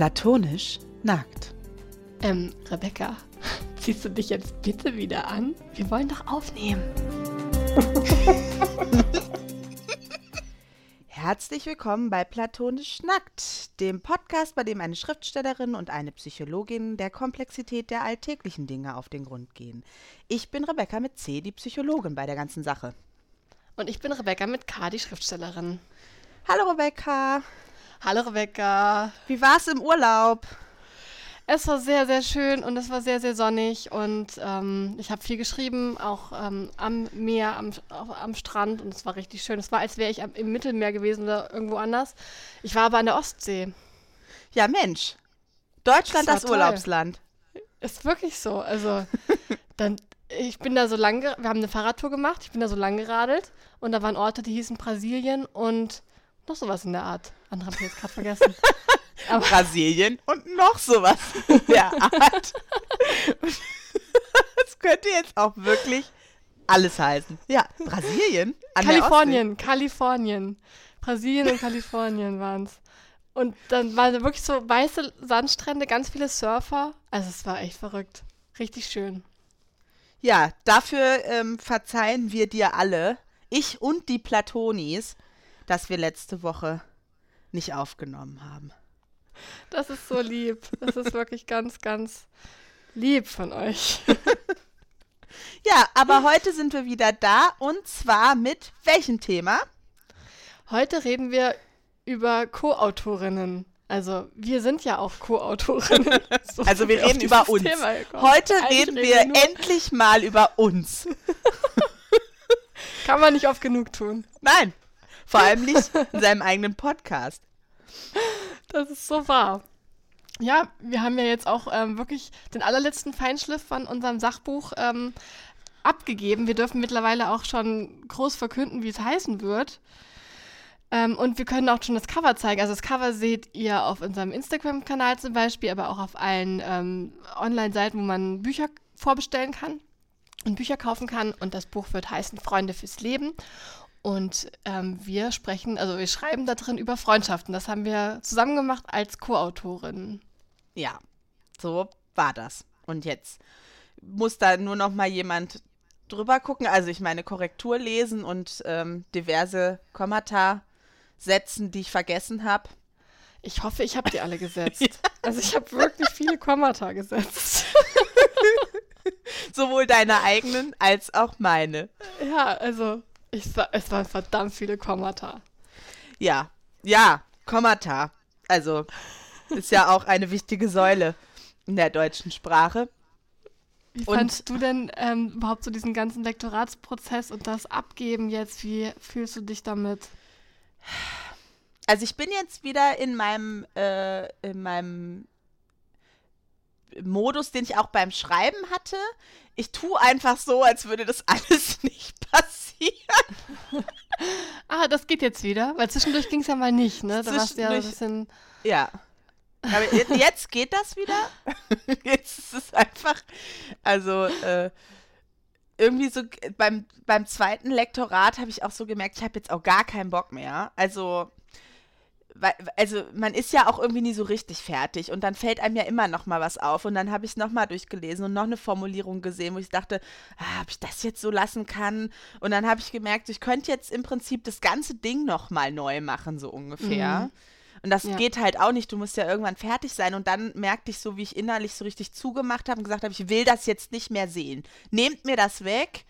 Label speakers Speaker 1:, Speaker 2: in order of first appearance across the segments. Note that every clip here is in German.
Speaker 1: Platonisch nackt.
Speaker 2: Ähm, Rebecca, ziehst du dich jetzt bitte wieder an? Wir wollen doch aufnehmen.
Speaker 1: Herzlich willkommen bei Platonisch Nackt, dem Podcast, bei dem eine Schriftstellerin und eine Psychologin der Komplexität der alltäglichen Dinge auf den Grund gehen. Ich bin Rebecca mit C, die Psychologin bei der ganzen Sache.
Speaker 2: Und ich bin Rebecca mit K, die Schriftstellerin.
Speaker 1: Hallo Rebecca.
Speaker 2: Hallo Rebecca.
Speaker 1: Wie war's im Urlaub?
Speaker 2: Es war sehr, sehr schön und es war sehr, sehr sonnig und ähm, ich habe viel geschrieben, auch ähm, am Meer, am, am Strand und es war richtig schön. Es war, als wäre ich am, im Mittelmeer gewesen oder irgendwo anders. Ich war aber an der Ostsee.
Speaker 1: Ja, Mensch. Deutschland das,
Speaker 2: das
Speaker 1: Urlaubsland.
Speaker 2: Ist wirklich so. Also, dann, ich bin da so lang, wir haben eine Fahrradtour gemacht, ich bin da so lang geradelt und da waren Orte, die hießen Brasilien und noch sowas in der Art. Andere habe ich jetzt gerade vergessen.
Speaker 1: Aber Brasilien und noch sowas der Art. das könnte jetzt auch wirklich alles heißen. Ja, Brasilien.
Speaker 2: Kalifornien, Kalifornien. Brasilien und Kalifornien waren es. Und dann waren wirklich so weiße Sandstrände, ganz viele Surfer. Also es war echt verrückt. Richtig schön.
Speaker 1: Ja, dafür ähm, verzeihen wir dir alle, ich und die Platonis, dass wir letzte Woche nicht aufgenommen haben.
Speaker 2: Das ist so lieb. Das ist wirklich ganz, ganz lieb von euch.
Speaker 1: ja, aber heute sind wir wieder da und zwar mit welchem Thema?
Speaker 2: Heute reden wir über Co-Autorinnen. Also wir sind ja auch Co-Autorinnen.
Speaker 1: So also wir reden über uns. Heute reden wir, reden wir endlich mal über uns.
Speaker 2: Kann man nicht oft genug tun.
Speaker 1: Nein, vor allem nicht in seinem eigenen Podcast.
Speaker 2: Das ist so wahr. Ja, wir haben ja jetzt auch ähm, wirklich den allerletzten Feinschliff von unserem Sachbuch ähm, abgegeben. Wir dürfen mittlerweile auch schon groß verkünden, wie es heißen wird. Ähm, und wir können auch schon das Cover zeigen. Also das Cover seht ihr auf unserem Instagram-Kanal zum Beispiel, aber auch auf allen ähm, Online-Seiten, wo man Bücher vorbestellen kann und Bücher kaufen kann. Und das Buch wird heißen Freunde fürs Leben. Und ähm, wir sprechen, also wir schreiben da drin über Freundschaften. Das haben wir zusammen gemacht als Co-Autorin.
Speaker 1: Ja, so war das. Und jetzt muss da nur noch mal jemand drüber gucken. Also ich meine Korrektur lesen und ähm, diverse Kommata setzen, die ich vergessen habe.
Speaker 2: Ich hoffe, ich habe die alle gesetzt. ja. Also ich habe wirklich viele Kommata gesetzt.
Speaker 1: Sowohl deine eigenen als auch meine.
Speaker 2: Ja, also ich, es waren verdammt viele Kommata.
Speaker 1: Ja, ja, Kommata. Also ist ja auch eine wichtige Säule in der deutschen Sprache.
Speaker 2: Wie und fandest du denn ähm, überhaupt so diesen ganzen Lektoratsprozess und das Abgeben jetzt? Wie fühlst du dich damit?
Speaker 1: Also ich bin jetzt wieder in meinem, äh, in meinem Modus, den ich auch beim Schreiben hatte. Ich tue einfach so, als würde das alles nicht passieren.
Speaker 2: ah, das geht jetzt wieder, weil zwischendurch ging es ja mal nicht, ne? Da warst du ja ein bisschen.
Speaker 1: Ja. Aber jetzt geht das wieder. Jetzt ist es einfach, also äh, irgendwie so beim, beim zweiten Lektorat habe ich auch so gemerkt, ich habe jetzt auch gar keinen Bock mehr. Also also man ist ja auch irgendwie nie so richtig fertig und dann fällt einem ja immer noch mal was auf und dann habe ich es noch mal durchgelesen und noch eine Formulierung gesehen, wo ich dachte, ah, ob ich das jetzt so lassen kann und dann habe ich gemerkt, ich könnte jetzt im Prinzip das ganze Ding noch mal neu machen so ungefähr. Mhm. Und das ja. geht halt auch nicht. Du musst ja irgendwann fertig sein. Und dann merkte ich so, wie ich innerlich so richtig zugemacht habe und gesagt habe, ich will das jetzt nicht mehr sehen. Nehmt mir das weg,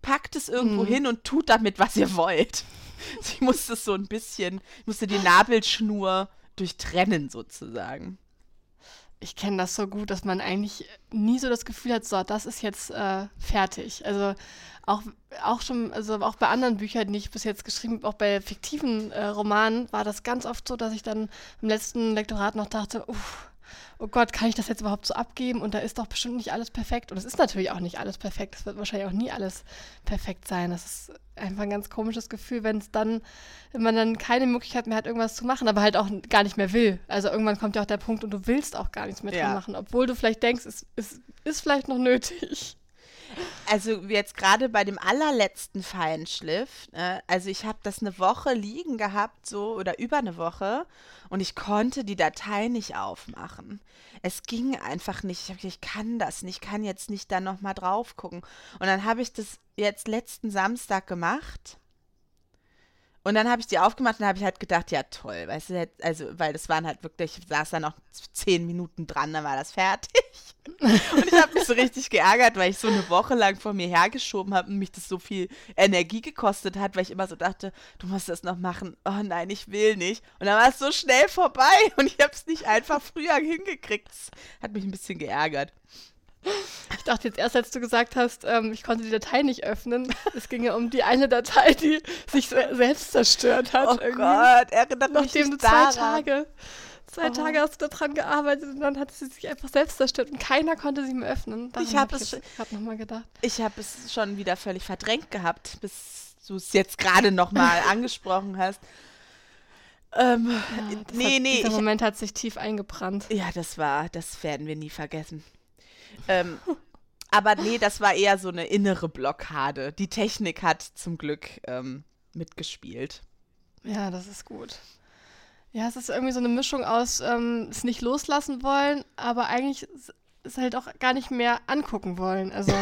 Speaker 1: packt es irgendwo mhm. hin und tut damit, was ihr wollt. Sie musste so ein bisschen, musste die Nabelschnur durchtrennen sozusagen.
Speaker 2: Ich kenne das so gut, dass man eigentlich nie so das Gefühl hat, so, das ist jetzt äh, fertig. Also auch, auch schon, also auch bei anderen Büchern, die ich bis jetzt geschrieben habe, auch bei fiktiven äh, Romanen, war das ganz oft so, dass ich dann im letzten Lektorat noch dachte, uff, oh Gott, kann ich das jetzt überhaupt so abgeben? Und da ist doch bestimmt nicht alles perfekt. Und es ist natürlich auch nicht alles perfekt. Es wird wahrscheinlich auch nie alles perfekt sein. Das ist einfach ein ganz komisches Gefühl, wenn es dann, wenn man dann keine Möglichkeit mehr hat, irgendwas zu machen, aber halt auch gar nicht mehr will. Also irgendwann kommt ja auch der Punkt und du willst auch gar nichts mehr ja. dran machen, obwohl du vielleicht denkst, es, es ist vielleicht noch nötig.
Speaker 1: Also jetzt gerade bei dem allerletzten Feinschliff, äh, also ich habe das eine Woche liegen gehabt, so oder über eine Woche, und ich konnte die Datei nicht aufmachen. Es ging einfach nicht. Ich, hab, gedacht, ich kann das nicht, ich kann jetzt nicht da nochmal drauf gucken. Und dann habe ich das jetzt letzten Samstag gemacht und dann habe ich die aufgemacht und habe ich halt gedacht, ja toll, weißt du, also, weil das waren halt wirklich, ich saß da noch zehn Minuten dran, dann war das fertig. Und ich habe mich so richtig geärgert, weil ich so eine Woche lang vor mir hergeschoben habe und mich das so viel Energie gekostet hat, weil ich immer so dachte, du musst das noch machen. Oh nein, ich will nicht. Und dann war es so schnell vorbei und ich habe es nicht einfach früher hingekriegt. Das hat mich ein bisschen geärgert.
Speaker 2: Ich dachte jetzt erst, als du gesagt hast, ähm, ich konnte die Datei nicht öffnen. Es ging ja um die eine Datei, die sich selbst zerstört hat.
Speaker 1: Oh irgendwie. Gott, erinnert mich
Speaker 2: Nachdem du zwei Tage, zwei oh. Tage hast du daran gearbeitet und dann hat sie sich einfach selbst zerstört und keiner konnte sie mehr öffnen.
Speaker 1: Daran ich habe hab es
Speaker 2: gerade nochmal gedacht.
Speaker 1: Ich habe es schon wieder völlig verdrängt gehabt, bis du es jetzt gerade nochmal angesprochen hast.
Speaker 2: Ähm, ja, nee, hat, nee. Dieser Moment hat sich tief eingebrannt.
Speaker 1: Ja, das war, das werden wir nie vergessen. Ähm, aber nee, das war eher so eine innere Blockade. Die Technik hat zum Glück ähm, mitgespielt.
Speaker 2: Ja, das ist gut. Ja, es ist irgendwie so eine Mischung aus ähm, es nicht loslassen wollen, aber eigentlich es halt auch gar nicht mehr angucken wollen. Also.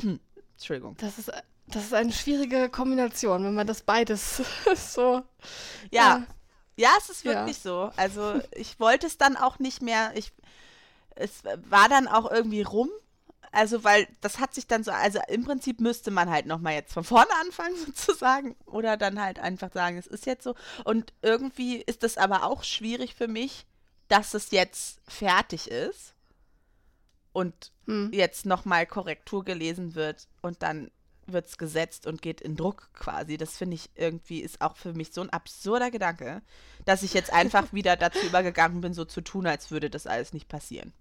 Speaker 1: Entschuldigung.
Speaker 2: Das ist, das ist eine schwierige Kombination, wenn man das beides so.
Speaker 1: Ja. Äh, ja, es ist wirklich ja. so. Also ich wollte es dann auch nicht mehr. Ich es war dann auch irgendwie rum. Also, weil das hat sich dann so, also im Prinzip müsste man halt nochmal jetzt von vorne anfangen, sozusagen. Oder dann halt einfach sagen, es ist jetzt so. Und irgendwie ist das aber auch schwierig für mich, dass es jetzt fertig ist und hm. jetzt nochmal Korrektur gelesen wird und dann wird es gesetzt und geht in Druck quasi. Das finde ich irgendwie ist auch für mich so ein absurder Gedanke, dass ich jetzt einfach wieder dazu übergegangen bin, so zu tun, als würde das alles nicht passieren.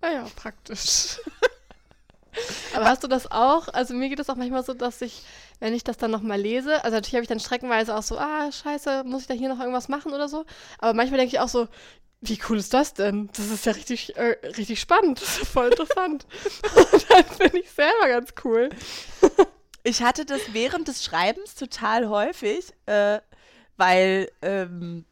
Speaker 2: Naja, praktisch. Aber hast du das auch? Also mir geht es auch manchmal so, dass ich, wenn ich das dann nochmal lese, also natürlich habe ich dann streckenweise auch so, ah, scheiße, muss ich da hier noch irgendwas machen oder so. Aber manchmal denke ich auch so, wie cool ist das denn? Das ist ja richtig, äh, richtig spannend. Das ist voll interessant. Und dann finde ich selber ganz cool.
Speaker 1: Ich hatte das während des Schreibens total häufig, äh, weil ähm,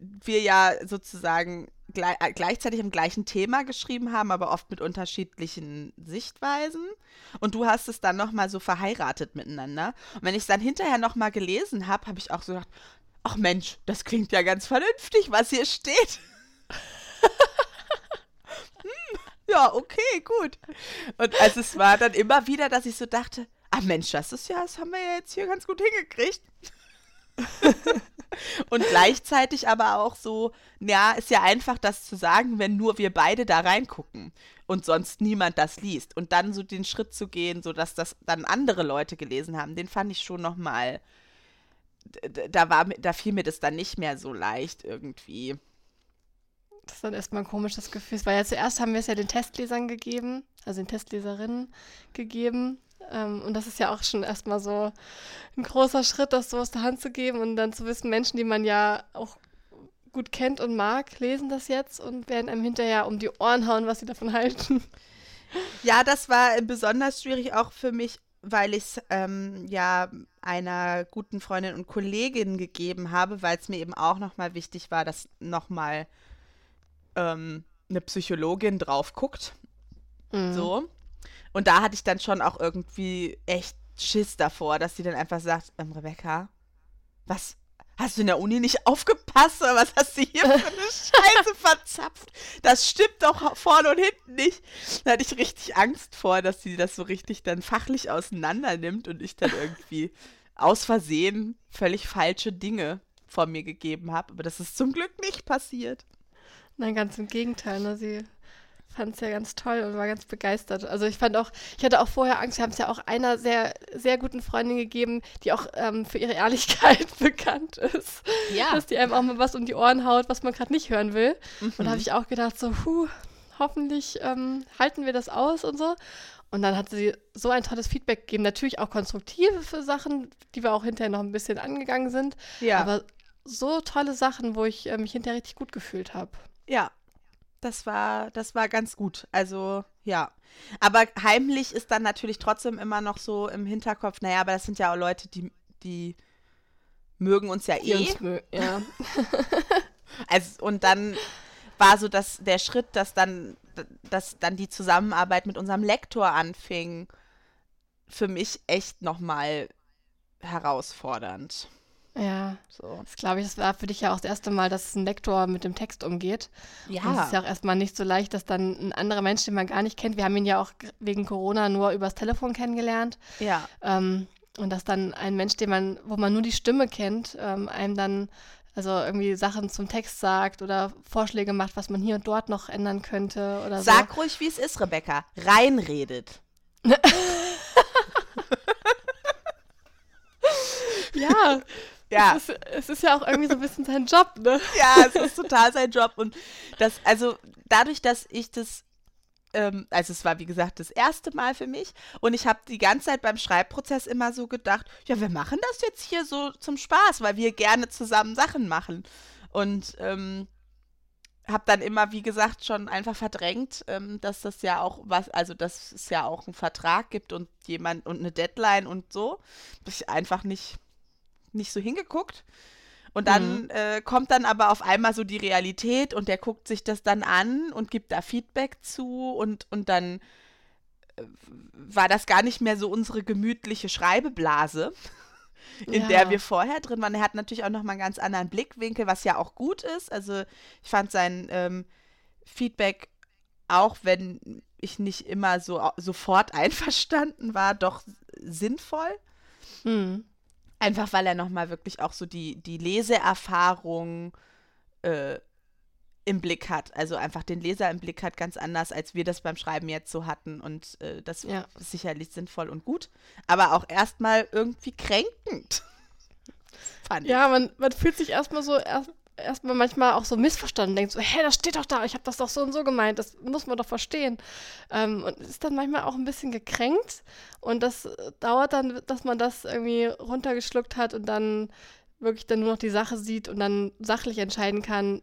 Speaker 1: wir ja sozusagen gleich, äh, gleichzeitig im gleichen Thema geschrieben haben, aber oft mit unterschiedlichen Sichtweisen. Und du hast es dann nochmal so verheiratet miteinander. Und wenn ich es dann hinterher nochmal gelesen habe, habe ich auch so gedacht, ach Mensch, das klingt ja ganz vernünftig, was hier steht. hm, ja, okay, gut. Und also es war dann immer wieder, dass ich so dachte, ach Mensch, das ist ja, das haben wir ja jetzt hier ganz gut hingekriegt. und gleichzeitig aber auch so, ja, ist ja einfach das zu sagen, wenn nur wir beide da reingucken und sonst niemand das liest. Und dann so den Schritt zu gehen, sodass das dann andere Leute gelesen haben, den fand ich schon nochmal, da war, da fiel mir das dann nicht mehr so leicht irgendwie.
Speaker 2: Das ist dann erstmal ein komisches Gefühl, weil ja zuerst haben wir es ja den Testlesern gegeben, also den Testleserinnen gegeben. Ähm, und das ist ja auch schon erstmal so ein großer Schritt, das so aus der Hand zu geben und dann zu wissen, Menschen, die man ja auch gut kennt und mag, lesen das jetzt und werden einem hinterher um die Ohren hauen, was sie davon halten.
Speaker 1: Ja, das war besonders schwierig auch für mich, weil ich es ähm, ja einer guten Freundin und Kollegin gegeben habe, weil es mir eben auch nochmal wichtig war, dass nochmal ähm, eine Psychologin drauf guckt. Mhm. So. Und da hatte ich dann schon auch irgendwie echt Schiss davor, dass sie dann einfach sagt, ähm, Rebecca, was? Hast du in der Uni nicht aufgepasst oder was hast du hier für eine Scheiße verzapft? Das stimmt doch vorne und hinten nicht. Da hatte ich richtig Angst vor, dass sie das so richtig dann fachlich auseinander nimmt und ich dann irgendwie aus Versehen völlig falsche Dinge vor mir gegeben habe. Aber das ist zum Glück nicht passiert.
Speaker 2: Nein, ganz im Gegenteil. Ne? Sie fand es ja ganz toll und war ganz begeistert. Also ich fand auch, ich hatte auch vorher Angst, wir haben es ja auch einer sehr, sehr guten Freundin gegeben, die auch ähm, für ihre Ehrlichkeit bekannt ist. Ja. Dass die einem auch mal was um die Ohren haut, was man gerade nicht hören will. Mhm. Und da habe ich auch gedacht, so, puh, hoffentlich ähm, halten wir das aus und so. Und dann hat sie so ein tolles Feedback gegeben. Natürlich auch konstruktive für Sachen, die wir auch hinterher noch ein bisschen angegangen sind. Ja. Aber so tolle Sachen, wo ich äh, mich hinterher richtig gut gefühlt habe.
Speaker 1: Ja, Das war, das war ganz gut. Also, ja. Aber heimlich ist dann natürlich trotzdem immer noch so im Hinterkopf, naja, aber das sind ja auch Leute, die, die mögen uns ja eh.
Speaker 2: Uns mö ja.
Speaker 1: also, und dann war so dass der Schritt, dass dann, dass dann die Zusammenarbeit mit unserem Lektor anfing, für mich echt nochmal herausfordernd.
Speaker 2: Ja, so. das glaube ich, das war für dich ja auch das erste Mal, dass ein Lektor mit dem Text umgeht. Ja. Und es ist ja auch erstmal nicht so leicht, dass dann ein anderer Mensch, den man gar nicht kennt, wir haben ihn ja auch wegen Corona nur übers Telefon kennengelernt.
Speaker 1: Ja.
Speaker 2: Ähm, und dass dann ein Mensch, den man, wo man nur die Stimme kennt, ähm, einem dann also irgendwie Sachen zum Text sagt oder Vorschläge macht, was man hier und dort noch ändern könnte oder
Speaker 1: Sag so. ruhig, wie es ist, Rebecca. Reinredet.
Speaker 2: ja, ja. Es ist, es ist, ja auch irgendwie so ein bisschen sein Job, ne?
Speaker 1: Ja, es ist total sein Job. Und das, also dadurch, dass ich das, ähm, also es war wie gesagt das erste Mal für mich und ich habe die ganze Zeit beim Schreibprozess immer so gedacht, ja, wir machen das jetzt hier so zum Spaß, weil wir gerne zusammen Sachen machen. Und ähm, habe dann immer, wie gesagt, schon einfach verdrängt, ähm, dass das ja auch was, also dass es ja auch einen Vertrag gibt und jemand und eine Deadline und so. Habe ich einfach nicht nicht so hingeguckt. Und dann mhm. äh, kommt dann aber auf einmal so die Realität und der guckt sich das dann an und gibt da Feedback zu und, und dann äh, war das gar nicht mehr so unsere gemütliche Schreibeblase, in ja. der wir vorher drin waren. Er hat natürlich auch nochmal einen ganz anderen Blickwinkel, was ja auch gut ist. Also ich fand sein ähm, Feedback, auch wenn ich nicht immer so sofort einverstanden war, doch sinnvoll. Mhm. Einfach weil er nochmal wirklich auch so die, die Leseerfahrung äh, im Blick hat. Also einfach den Leser im Blick hat, ganz anders, als wir das beim Schreiben jetzt so hatten. Und äh, das ja. ist sicherlich sinnvoll und gut. Aber auch erstmal irgendwie kränkend.
Speaker 2: ja, man, man fühlt sich erstmal so erst, erstmal manchmal auch so missverstanden denkt, so, hä, das steht doch da, ich habe das doch so und so gemeint, das muss man doch verstehen. Ähm, und ist dann manchmal auch ein bisschen gekränkt und das dauert dann, dass man das irgendwie runtergeschluckt hat und dann wirklich dann nur noch die Sache sieht und dann sachlich entscheiden kann,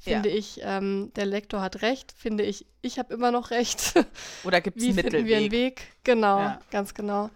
Speaker 2: finde ja. ich, ähm, der Lektor hat recht, finde ich, ich habe immer noch recht.
Speaker 1: Oder gibt es einen Mittelweg?
Speaker 2: wir einen Weg? Genau, ja. ganz genau.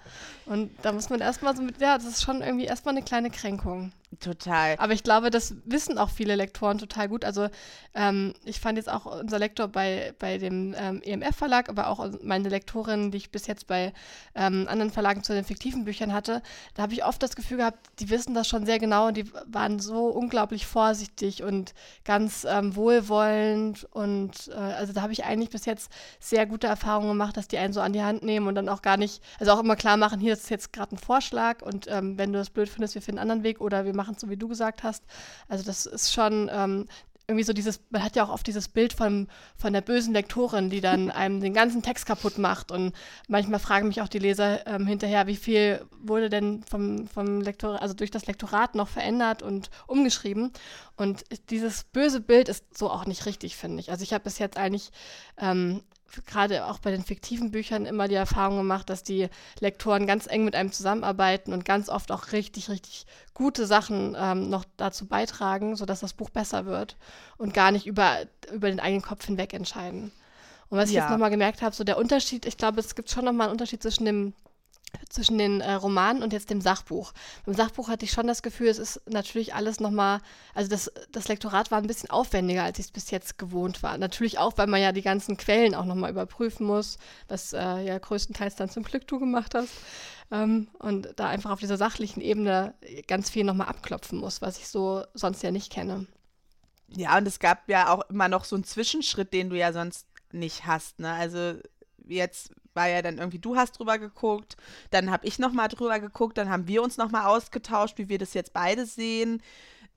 Speaker 2: Und da muss man erstmal so mit, ja, das ist schon irgendwie erstmal eine kleine Kränkung.
Speaker 1: Total.
Speaker 2: Aber ich glaube, das wissen auch viele Lektoren total gut. Also ähm, ich fand jetzt auch unser Lektor bei, bei dem ähm, EMF-Verlag, aber auch meine Lektorin, die ich bis jetzt bei ähm, anderen Verlagen zu den fiktiven Büchern hatte, da habe ich oft das Gefühl gehabt, die wissen das schon sehr genau und die waren so unglaublich vorsichtig und ganz ähm, wohlwollend. Und äh, also da habe ich eigentlich bis jetzt sehr gute Erfahrungen gemacht, dass die einen so an die Hand nehmen und dann auch gar nicht, also auch immer klar machen, hier ist jetzt gerade ein Vorschlag und ähm, wenn du das blöd findest, wir finden einen anderen Weg oder wir machen machen, so wie du gesagt hast. Also das ist schon ähm, irgendwie so dieses, man hat ja auch oft dieses Bild von, von der bösen Lektorin, die dann einem den ganzen Text kaputt macht. Und manchmal fragen mich auch die Leser ähm, hinterher, wie viel wurde denn vom, vom Lektor, also durch das Lektorat noch verändert und umgeschrieben. Und dieses böse Bild ist so auch nicht richtig, finde ich. Also ich habe bis jetzt eigentlich ähm, gerade auch bei den fiktiven Büchern immer die Erfahrung gemacht, dass die Lektoren ganz eng mit einem zusammenarbeiten und ganz oft auch richtig, richtig gute Sachen ähm, noch dazu beitragen, sodass das Buch besser wird und gar nicht über, über den eigenen Kopf hinweg entscheiden. Und was ich ja. jetzt nochmal gemerkt habe, so der Unterschied, ich glaube, es gibt schon nochmal einen Unterschied zwischen dem zwischen den äh, Romanen und jetzt dem Sachbuch. Beim Sachbuch hatte ich schon das Gefühl, es ist natürlich alles nochmal, also das, das Lektorat war ein bisschen aufwendiger, als ich es bis jetzt gewohnt war. Natürlich auch, weil man ja die ganzen Quellen auch nochmal überprüfen muss, was äh, ja größtenteils dann zum Glück du gemacht hast. Ähm, und da einfach auf dieser sachlichen Ebene ganz viel nochmal abklopfen muss, was ich so sonst ja nicht kenne.
Speaker 1: Ja, und es gab ja auch immer noch so einen Zwischenschritt, den du ja sonst nicht hast. Ne? Also jetzt war ja dann irgendwie, du hast drüber geguckt, dann habe ich nochmal drüber geguckt, dann haben wir uns nochmal ausgetauscht, wie wir das jetzt beide sehen.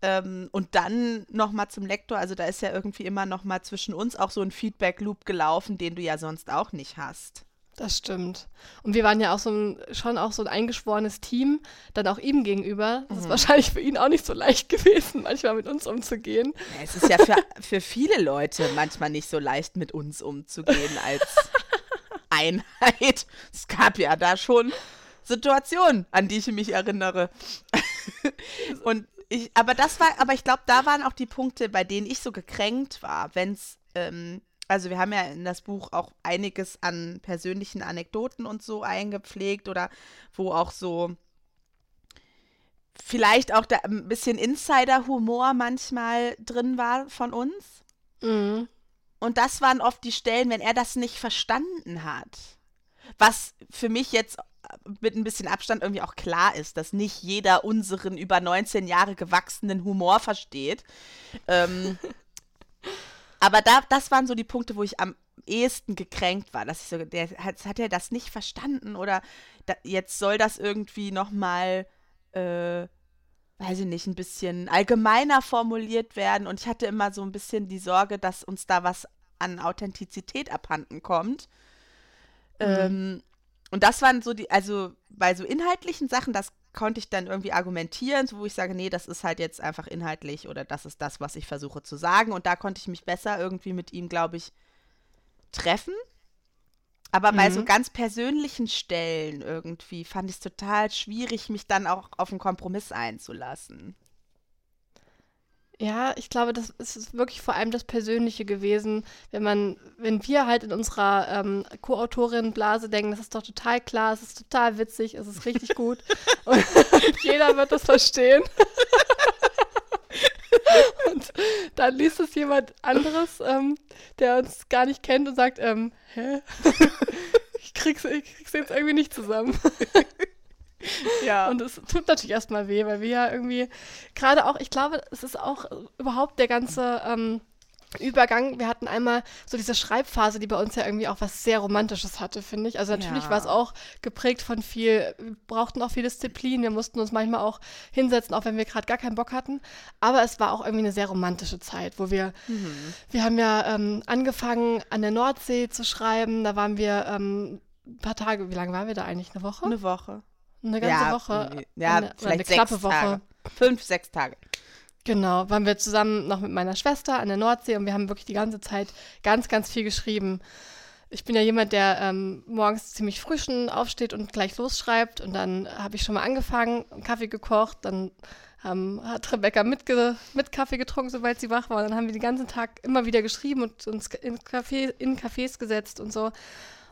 Speaker 1: Ähm, und dann nochmal zum Lektor, also da ist ja irgendwie immer nochmal zwischen uns auch so ein Feedback-Loop gelaufen, den du ja sonst auch nicht hast.
Speaker 2: Das stimmt. Und wir waren ja auch so ein, schon auch so ein eingeschworenes Team, dann auch ihm gegenüber. Das mhm. ist wahrscheinlich für ihn auch nicht so leicht gewesen, manchmal mit uns umzugehen.
Speaker 1: Ja, es ist ja für, für viele Leute manchmal nicht so leicht, mit uns umzugehen als Einheit. Es gab ja da schon Situationen, an die ich mich erinnere. Und ich, aber das war, aber ich glaube, da waren auch die Punkte, bei denen ich so gekränkt war, wenn es ähm, also wir haben ja in das Buch auch einiges an persönlichen Anekdoten und so eingepflegt oder wo auch so vielleicht auch da ein bisschen Insider-Humor manchmal drin war von uns.
Speaker 2: Mhm.
Speaker 1: Und das waren oft die Stellen, wenn er das nicht verstanden hat. Was für mich jetzt mit ein bisschen Abstand irgendwie auch klar ist, dass nicht jeder unseren über 19 Jahre gewachsenen Humor versteht. Ähm, aber da, das waren so die Punkte, wo ich am ehesten gekränkt war, dass ich so, der hat, hat er das nicht verstanden oder da, jetzt soll das irgendwie noch mal, äh, weiß ich nicht, ein bisschen allgemeiner formuliert werden und ich hatte immer so ein bisschen die Sorge, dass uns da was an Authentizität abhanden kommt. Mhm. Ähm, und das waren so die, also bei so inhaltlichen Sachen, das konnte ich dann irgendwie argumentieren, so wo ich sage, nee, das ist halt jetzt einfach inhaltlich oder das ist das, was ich versuche zu sagen. Und da konnte ich mich besser irgendwie mit ihm, glaube ich, treffen. Aber mhm. bei so mhm. ganz persönlichen Stellen irgendwie fand ich es total schwierig, mich dann auch auf einen Kompromiss einzulassen.
Speaker 2: Ja, ich glaube, das ist wirklich vor allem das Persönliche gewesen, wenn man, wenn wir halt in unserer ähm, Co-Autorin-Blase denken, das ist doch total klar, es ist total witzig, es ist richtig gut und jeder wird das verstehen. und dann liest es jemand anderes, ähm, der uns gar nicht kennt und sagt, ähm, hä? ich, krieg's, ich krieg's jetzt irgendwie nicht zusammen. Ja. Und es tut natürlich erstmal weh, weil wir ja irgendwie, gerade auch, ich glaube, es ist auch überhaupt der ganze ähm, Übergang. Wir hatten einmal so diese Schreibphase, die bei uns ja irgendwie auch was sehr Romantisches hatte, finde ich. Also natürlich ja. war es auch geprägt von viel, wir brauchten auch viel Disziplin, wir mussten uns manchmal auch hinsetzen, auch wenn wir gerade gar keinen Bock hatten. Aber es war auch irgendwie eine sehr romantische Zeit, wo wir, mhm. wir haben ja ähm, angefangen an der Nordsee zu schreiben, da waren wir ähm, ein paar Tage, wie lange waren wir da eigentlich? Eine Woche?
Speaker 1: Eine Woche.
Speaker 2: Eine ganze ja, Woche.
Speaker 1: Ja, eine, vielleicht eine knappe Woche. Tage. Fünf, sechs Tage.
Speaker 2: Genau, waren wir zusammen noch mit meiner Schwester an der Nordsee und wir haben wirklich die ganze Zeit ganz, ganz viel geschrieben. Ich bin ja jemand, der ähm, morgens ziemlich früh schon aufsteht und gleich losschreibt. Und dann habe ich schon mal angefangen, Kaffee gekocht. Dann ähm, hat Rebecca mit, mit Kaffee getrunken, sobald sie wach war. Und dann haben wir den ganzen Tag immer wieder geschrieben und uns in, Café, in Cafés gesetzt und so.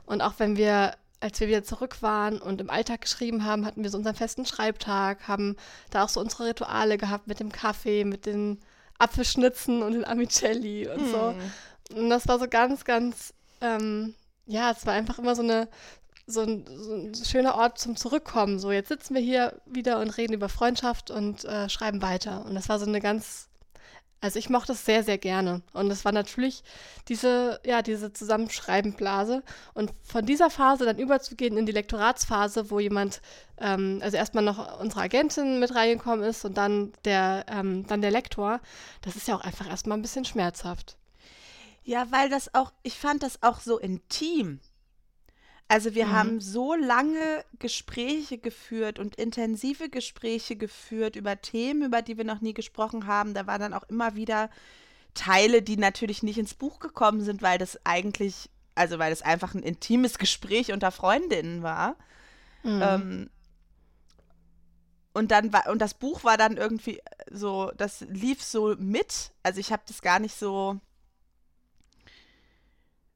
Speaker 2: Und auch wenn wir als wir wieder zurück waren und im Alltag geschrieben haben, hatten wir so unseren festen Schreibtag, haben da auch so unsere Rituale gehabt mit dem Kaffee, mit den Apfelschnitzen und den Amicelli und hm. so. Und das war so ganz, ganz, ähm, ja, es war einfach immer so eine, so ein, so ein, schöner Ort zum Zurückkommen. So, jetzt sitzen wir hier wieder und reden über Freundschaft und äh, schreiben weiter. Und das war so eine ganz also ich mochte es sehr, sehr gerne. Und es war natürlich diese, ja, diese Zusammenschreibenblase. Und von dieser Phase dann überzugehen in die Lektoratsphase, wo jemand, ähm, also erstmal noch unsere Agentin mit reingekommen ist und dann der, ähm, dann der Lektor, das ist ja auch einfach erstmal ein bisschen schmerzhaft.
Speaker 1: Ja, weil das auch, ich fand das auch so intim. Also wir mhm. haben so lange Gespräche geführt und intensive Gespräche geführt über Themen, über die wir noch nie gesprochen haben. Da waren dann auch immer wieder Teile, die natürlich nicht ins Buch gekommen sind, weil das eigentlich, also weil das einfach ein intimes Gespräch unter Freundinnen war. Mhm. Ähm, und dann war, und das Buch war dann irgendwie so, das lief so mit. Also ich habe das gar nicht so.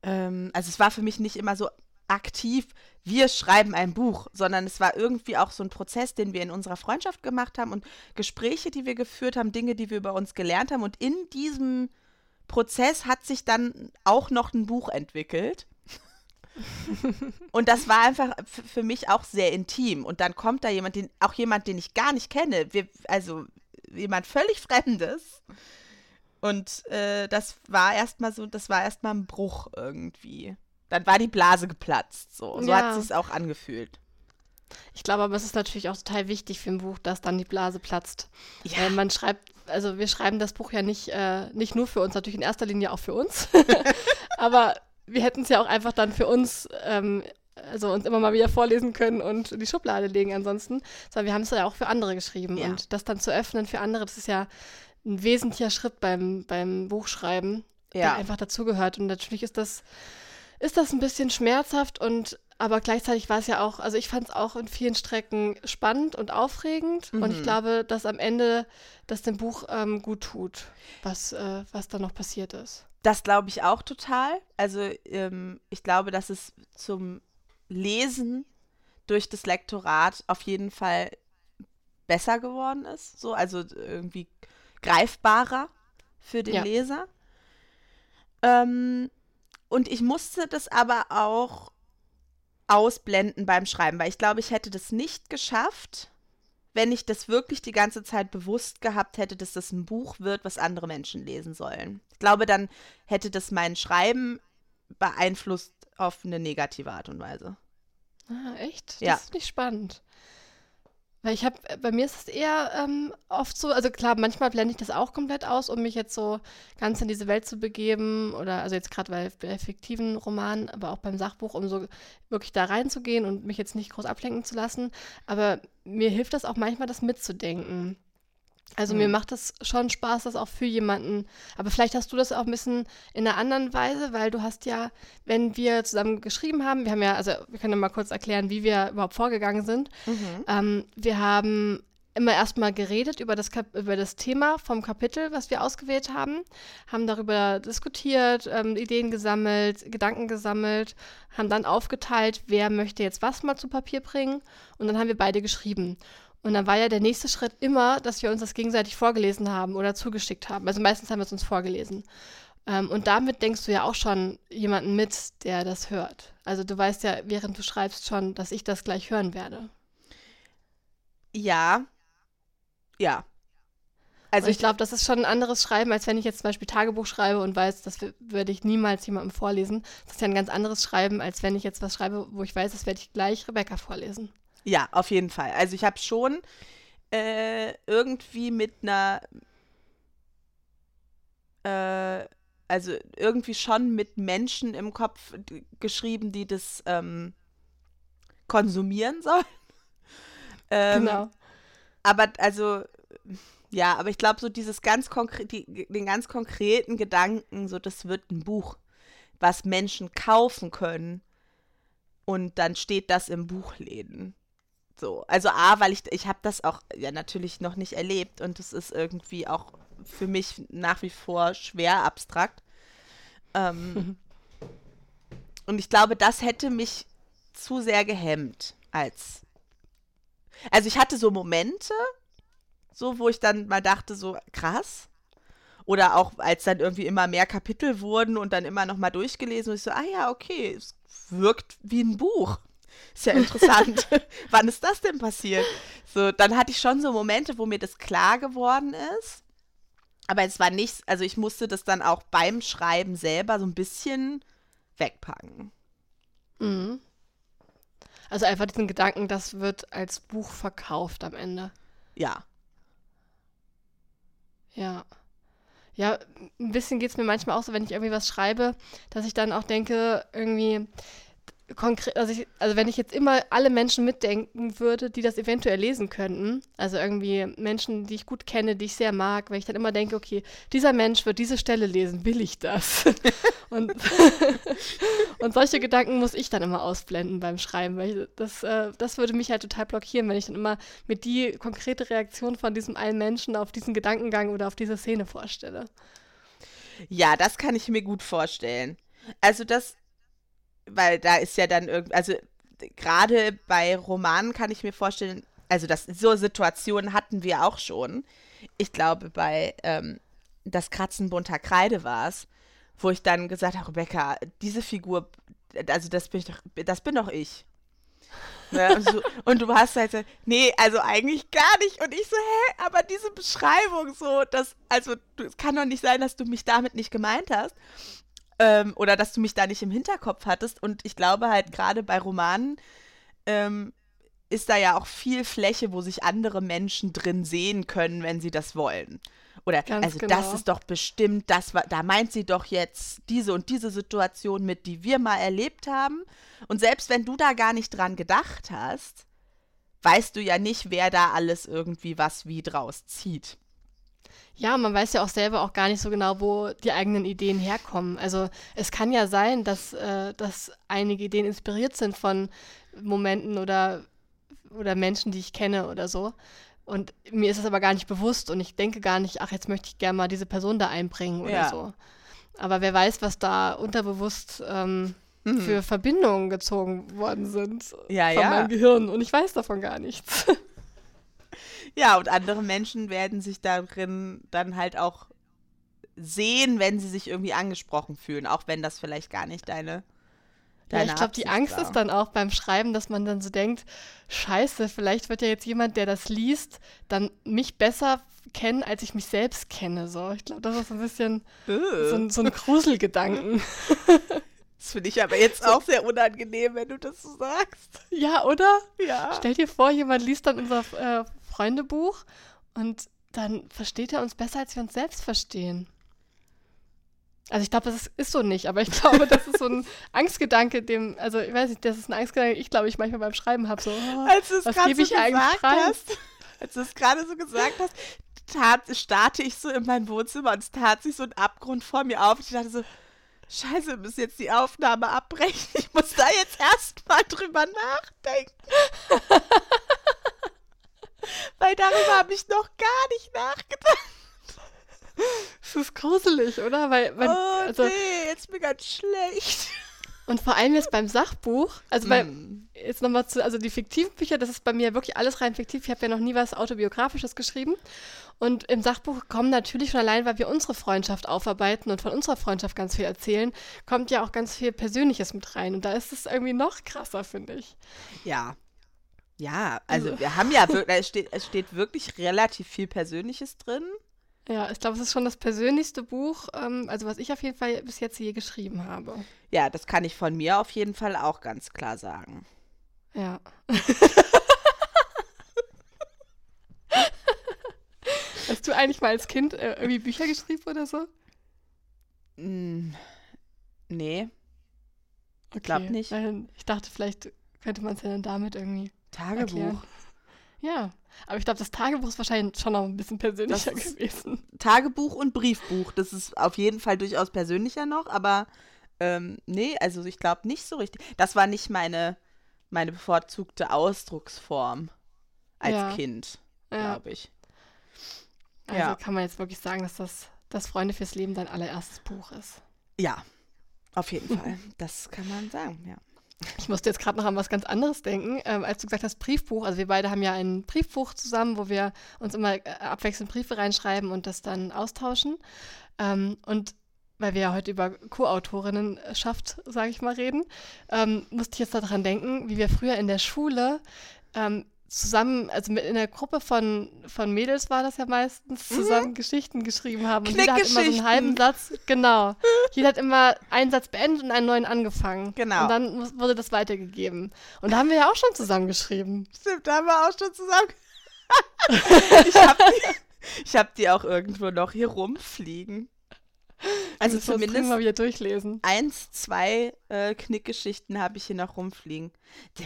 Speaker 1: Ähm, also es war für mich nicht immer so aktiv, wir schreiben ein Buch, sondern es war irgendwie auch so ein Prozess, den wir in unserer Freundschaft gemacht haben und Gespräche, die wir geführt haben, Dinge, die wir über uns gelernt haben. Und in diesem Prozess hat sich dann auch noch ein Buch entwickelt. und das war einfach für mich auch sehr intim. Und dann kommt da jemand, den, auch jemand, den ich gar nicht kenne, wir, also jemand völlig Fremdes. Und äh, das war erstmal so, das war erstmal ein Bruch irgendwie. Dann war die Blase geplatzt. So, so ja. hat es sich auch angefühlt.
Speaker 2: Ich glaube aber, es ist natürlich auch total wichtig für ein Buch, dass dann die Blase platzt. Ja. Weil man schreibt, also wir schreiben das Buch ja nicht, äh, nicht nur für uns, natürlich in erster Linie auch für uns. aber wir hätten es ja auch einfach dann für uns, ähm, also uns immer mal wieder vorlesen können und in die Schublade legen ansonsten. Sondern wir haben es ja auch für andere geschrieben. Ja. Und das dann zu öffnen für andere, das ist ja ein wesentlicher Schritt beim, beim Buchschreiben, ja. der einfach dazugehört. Und natürlich ist das ist das ein bisschen schmerzhaft und aber gleichzeitig war es ja auch, also ich fand es auch in vielen Strecken spannend und aufregend mhm. und ich mhm. glaube, dass am Ende das dem Buch ähm, gut tut, was, äh, was da noch passiert ist.
Speaker 1: Das glaube ich auch total. Also ähm, ich glaube, dass es zum Lesen durch das Lektorat auf jeden Fall besser geworden ist. So, also irgendwie greifbarer für den
Speaker 2: Ja.
Speaker 1: Leser. Ähm, und ich musste das aber auch ausblenden beim Schreiben, weil ich glaube, ich hätte das nicht geschafft, wenn ich das wirklich die ganze Zeit bewusst gehabt hätte, dass das ein Buch wird, was andere Menschen lesen sollen. Ich glaube, dann hätte das mein Schreiben beeinflusst auf eine negative Art und Weise.
Speaker 2: Ah, echt?
Speaker 1: Ja.
Speaker 2: Das ist nicht spannend. Weil ich habe, bei mir ist es eher ähm, oft so, also klar, manchmal blende ich das auch komplett aus, um mich jetzt so ganz in diese Welt zu begeben. Oder also jetzt gerade bei, bei fiktiven Romanen, aber auch beim Sachbuch, um so wirklich da reinzugehen und mich jetzt nicht groß ablenken zu lassen. Aber mir hilft das auch manchmal, das mitzudenken. Also mir
Speaker 1: Hm.
Speaker 2: macht das schon Spaß, das auch für jemanden. Aber vielleicht hast du das auch ein bisschen in einer anderen Weise, weil du hast ja, wenn wir zusammen geschrieben haben, wir haben ja, also wir können ja mal kurz erklären, wie wir überhaupt vorgegangen sind. Ähm, wir haben immer erstmal geredet über das, Kap über das Thema vom Kapitel, was wir ausgewählt haben, haben darüber diskutiert, ähm, Ideen gesammelt, Gedanken gesammelt, haben dann aufgeteilt, wer möchte jetzt was mal zu Papier bringen und dann haben wir beide geschrieben. Und dann war ja der nächste Schritt immer, dass wir uns das gegenseitig vorgelesen haben oder zugeschickt haben. Also meistens haben wir es uns vorgelesen. Ähm, und damit denkst du ja auch schon jemanden mit, der das hört. Also du weißt ja, während du schreibst schon, dass ich das gleich hören werde.
Speaker 1: Ja. Ja.
Speaker 2: Also
Speaker 1: Also
Speaker 2: ich glaube, das ist schon ein anderes Schreiben, als wenn ich jetzt zum Beispiel Tagebuch schreibe und weiß, das würde ich niemals jemandem vorlesen. Das ist ja ein ganz anderes Schreiben, als wenn ich jetzt was schreibe, wo ich weiß, das werde ich gleich Rebecca vorlesen.
Speaker 1: Ja, auf jeden Fall. Also ich habe schon äh, irgendwie mit einer, äh, also irgendwie schon mit Menschen im Kopf geschrieben, die das ähm, konsumieren sollen. Ähm,
Speaker 2: genau.
Speaker 1: Aber also, ja, aber ich glaube, so dieses ganz konkret, die, den ganz konkreten Gedanken, so das wird ein Buch, was Menschen kaufen können. Und dann steht das im Buchläden. So, also A, weil ich, ich habe das auch ja natürlich noch nicht erlebt und es ist irgendwie auch für mich nach wie vor schwer abstrakt. Ähm, und ich glaube, das hätte mich zu sehr gehemmt als. Also ich hatte so Momente, so wo ich dann mal dachte, so krass. Oder auch als dann irgendwie immer mehr Kapitel wurden und dann immer noch mal durchgelesen und ich so, ah ja, okay, es wirkt wie ein Buch. Ist ja interessant. Wann ist das denn passiert? So, dann hatte ich schon so Momente, wo mir das klar geworden ist. Aber es war nichts, also ich musste das dann auch beim Schreiben selber so ein bisschen wegpacken.
Speaker 2: Mhm. Also einfach diesen Gedanken, das wird als Buch verkauft am Ende.
Speaker 1: Ja.
Speaker 2: Ja. Ja, ein bisschen geht es mir manchmal auch so, wenn ich irgendwie was schreibe, dass ich dann auch denke, irgendwie konkret, also, ich, also wenn ich jetzt immer alle Menschen mitdenken würde, die das eventuell lesen könnten, also irgendwie Menschen, die ich gut kenne, die ich sehr mag, wenn ich dann immer denke, okay, dieser Mensch wird diese Stelle lesen, will ich das? und, und solche Gedanken muss ich dann immer ausblenden beim Schreiben, weil ich, das, äh, das würde mich halt total blockieren, wenn ich dann immer mir die konkrete Reaktion von diesem einen Menschen auf diesen Gedankengang oder auf diese Szene vorstelle.
Speaker 1: Ja, das kann ich mir gut vorstellen. Also das, weil da ist ja dann irgendwie, also gerade bei Romanen kann ich mir vorstellen, also das, so Situationen hatten wir auch schon. Ich glaube, bei ähm, Das Kratzen bunter Kreide war es, wo ich dann gesagt habe, Rebecca, diese Figur, also das bin ich doch, das bin doch ich. Ne, und, so, und du hast halt so, nee, also eigentlich gar nicht. Und ich so, hä, aber diese Beschreibung so, das, also es kann doch nicht sein, dass du mich damit nicht gemeint hast. Ähm, oder dass du mich da nicht im Hinterkopf hattest. Und ich glaube halt gerade bei Romanen ähm, ist da ja auch viel Fläche, wo sich andere Menschen drin sehen können, wenn sie das wollen. Oder
Speaker 2: Ganz
Speaker 1: also
Speaker 2: genau.
Speaker 1: das ist doch bestimmt, das war, da meint sie doch jetzt diese und diese Situation mit, die wir mal erlebt haben. Und selbst wenn du da gar nicht dran gedacht hast, weißt du ja nicht, wer da alles irgendwie was wie draus zieht.
Speaker 2: Ja, man weiß ja auch selber auch gar nicht so genau, wo die eigenen Ideen herkommen. Also es kann ja sein, dass, äh, dass einige Ideen inspiriert sind von Momenten oder, oder Menschen, die ich kenne oder so. Und mir ist es aber gar nicht bewusst und ich denke gar nicht, ach, jetzt möchte ich gerne mal diese Person da einbringen oder
Speaker 1: Ja.
Speaker 2: so. Aber wer weiß, was da unterbewusst ähm,
Speaker 1: Mhm.
Speaker 2: für Verbindungen gezogen worden sind
Speaker 1: Ja,
Speaker 2: von
Speaker 1: ja.
Speaker 2: meinem Gehirn. Und ich weiß davon gar nichts.
Speaker 1: Ja, und andere Menschen werden sich darin dann halt auch sehen, wenn sie sich irgendwie angesprochen fühlen, auch wenn das vielleicht gar nicht deine.
Speaker 2: Ja, ich glaube, die Angst
Speaker 1: war.
Speaker 2: ist dann auch beim Schreiben, dass man dann so denkt, scheiße, vielleicht wird ja jetzt jemand, der das liest, dann mich besser kennen, als ich mich selbst kenne. So, ich glaube, das ist so ein bisschen so ein, so ein Gruselgedanken.
Speaker 1: das finde ich aber jetzt auch sehr unangenehm, wenn du das so sagst.
Speaker 2: ja, oder?
Speaker 1: Ja.
Speaker 2: Stell dir vor, jemand liest dann unser äh, Freundebuch und dann versteht er uns besser, als wir uns selbst verstehen. Also ich glaube, das ist, so nicht, aber ich glaube, das ist so ein Angstgedanke, dem, also ich weiß nicht, das ist ein Angstgedanke, den ich glaube ich manchmal beim Schreiben habe. So, oh,
Speaker 1: Als du es
Speaker 2: was
Speaker 1: gerade
Speaker 2: gebe
Speaker 1: so
Speaker 2: ich eigentlich
Speaker 1: gesagt
Speaker 2: rein?
Speaker 1: hast, als du es gerade so gesagt hast, tat, starte ich so in mein Wohnzimmer und es tat sich so ein Abgrund vor mir auf. Ich dachte so, scheiße, wir müssen jetzt die Aufnahme abbrechen. Ich muss da jetzt erstmal drüber nachdenken. Weil darüber habe ich noch gar nicht nachgedacht.
Speaker 2: Das ist gruselig, oder? Weil, man,
Speaker 1: oh
Speaker 2: also,
Speaker 1: nee, jetzt bin ich ganz schlecht.
Speaker 2: Und vor allem jetzt beim Sachbuch, also bei,
Speaker 1: Mm.
Speaker 2: jetzt nochmal zu, also die fiktiven Bücher, das ist bei mir wirklich alles rein fiktiv. Ich habe ja noch nie was Autobiografisches geschrieben. Und im Sachbuch kommen natürlich schon allein, weil wir unsere Freundschaft aufarbeiten und von unserer Freundschaft ganz viel erzählen, kommt ja auch ganz viel Persönliches mit rein. Und da ist es irgendwie noch krasser, finde ich.
Speaker 1: Ja. Ja, also
Speaker 2: Also-
Speaker 1: wir haben ja wirklich, es steht, es steht wirklich relativ viel Persönliches drin.
Speaker 2: Ja, ich glaube, es ist schon das persönlichste Buch, ähm, also was ich auf jeden Fall bis jetzt je geschrieben habe.
Speaker 1: Ja, das kann ich von mir auf jeden Fall auch ganz klar sagen.
Speaker 2: Ja. Hast du eigentlich mal als Kind äh, irgendwie Bücher geschrieben oder so?
Speaker 1: Mm, nee,
Speaker 2: Okay.
Speaker 1: Glaub nicht.
Speaker 2: Weil ich dachte, vielleicht könnte man es ja dann damit irgendwie
Speaker 1: Tagebuch.
Speaker 2: erklären. Ja, aber ich glaube, das Tagebuch ist wahrscheinlich schon noch ein bisschen persönlicher gewesen.
Speaker 1: Tagebuch und Briefbuch, das ist auf jeden Fall durchaus persönlicher noch, aber ähm, nee, also ich glaube nicht so richtig. Das war nicht meine, meine bevorzugte Ausdrucksform als
Speaker 2: Ja.
Speaker 1: Kind,
Speaker 2: Ja,
Speaker 1: glaube ich.
Speaker 2: also
Speaker 1: ja.
Speaker 2: kann man jetzt wirklich sagen, dass das, das Freunde fürs Leben dein allererstes Buch ist.
Speaker 1: Ja, auf jeden Fall. Das kann man sagen, ja.
Speaker 2: Ich musste jetzt gerade noch an was ganz anderes denken, ähm, als du gesagt hast Briefbuch. Also wir beide haben ja ein Briefbuch zusammen, wo wir uns immer äh, abwechselnd Briefe reinschreiben und das dann austauschen. Ähm, und weil wir ja heute über Co-Autorinnen schafft, sage ich mal, reden, ähm, musste ich jetzt daran denken, wie wir früher in der Schule ähm, zusammen, also mit in der Gruppe von, von Mädels war das ja meistens, zusammen Geschichten geschrieben haben. Und jeder hat immer so einen halben Satz, genau. Jeder hat immer einen Satz beendet und einen neuen angefangen.
Speaker 1: Genau.
Speaker 2: Und dann muss- wurde das weitergegeben. Und da haben wir ja auch schon zusammen geschrieben.
Speaker 1: Stimmt, da haben wir auch schon zusammen. ich habe die, ich hab die auch irgendwo noch hier rumfliegen. Also zumindest
Speaker 2: mal wieder durchlesen.
Speaker 1: eins, zwei äh, Knickgeschichten habe ich hier noch rumfliegen.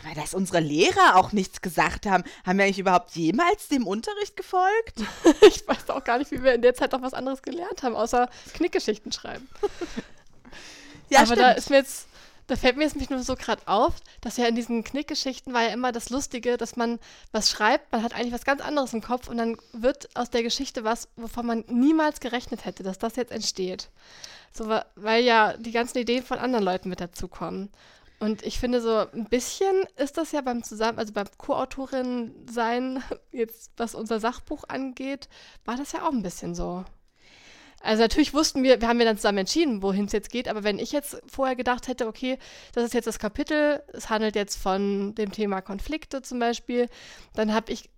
Speaker 1: Weil dass unsere Lehrer auch nichts gesagt haben. Haben wir eigentlich überhaupt jemals dem Unterricht gefolgt?
Speaker 2: Ich weiß auch gar nicht, wie wir in der Zeit noch was anderes gelernt haben, außer Knickgeschichten schreiben.
Speaker 1: Ja,
Speaker 2: Aber
Speaker 1: stimmt.
Speaker 2: da ist mir jetzt, da fällt mir jetzt nämlich nur so gerade auf, dass ja in diesen Knickgeschichten war ja immer das Lustige, dass man was schreibt, man hat eigentlich was ganz anderes im Kopf und dann wird aus der Geschichte was, wovon man niemals gerechnet hätte, dass das jetzt entsteht. So, weil ja die ganzen Ideen von anderen Leuten mit dazukommen. Und ich finde, so ein bisschen ist das ja beim Zusammen, also beim Co-Autorin sein, jetzt was unser Sachbuch angeht, war das ja auch ein bisschen so. Also natürlich wussten wir, wir haben ja dann zusammen entschieden, wohin es jetzt geht, aber wenn ich jetzt vorher gedacht hätte, okay, das ist jetzt das Kapitel, es handelt jetzt von dem Thema Konflikte zum Beispiel, dann habe ich,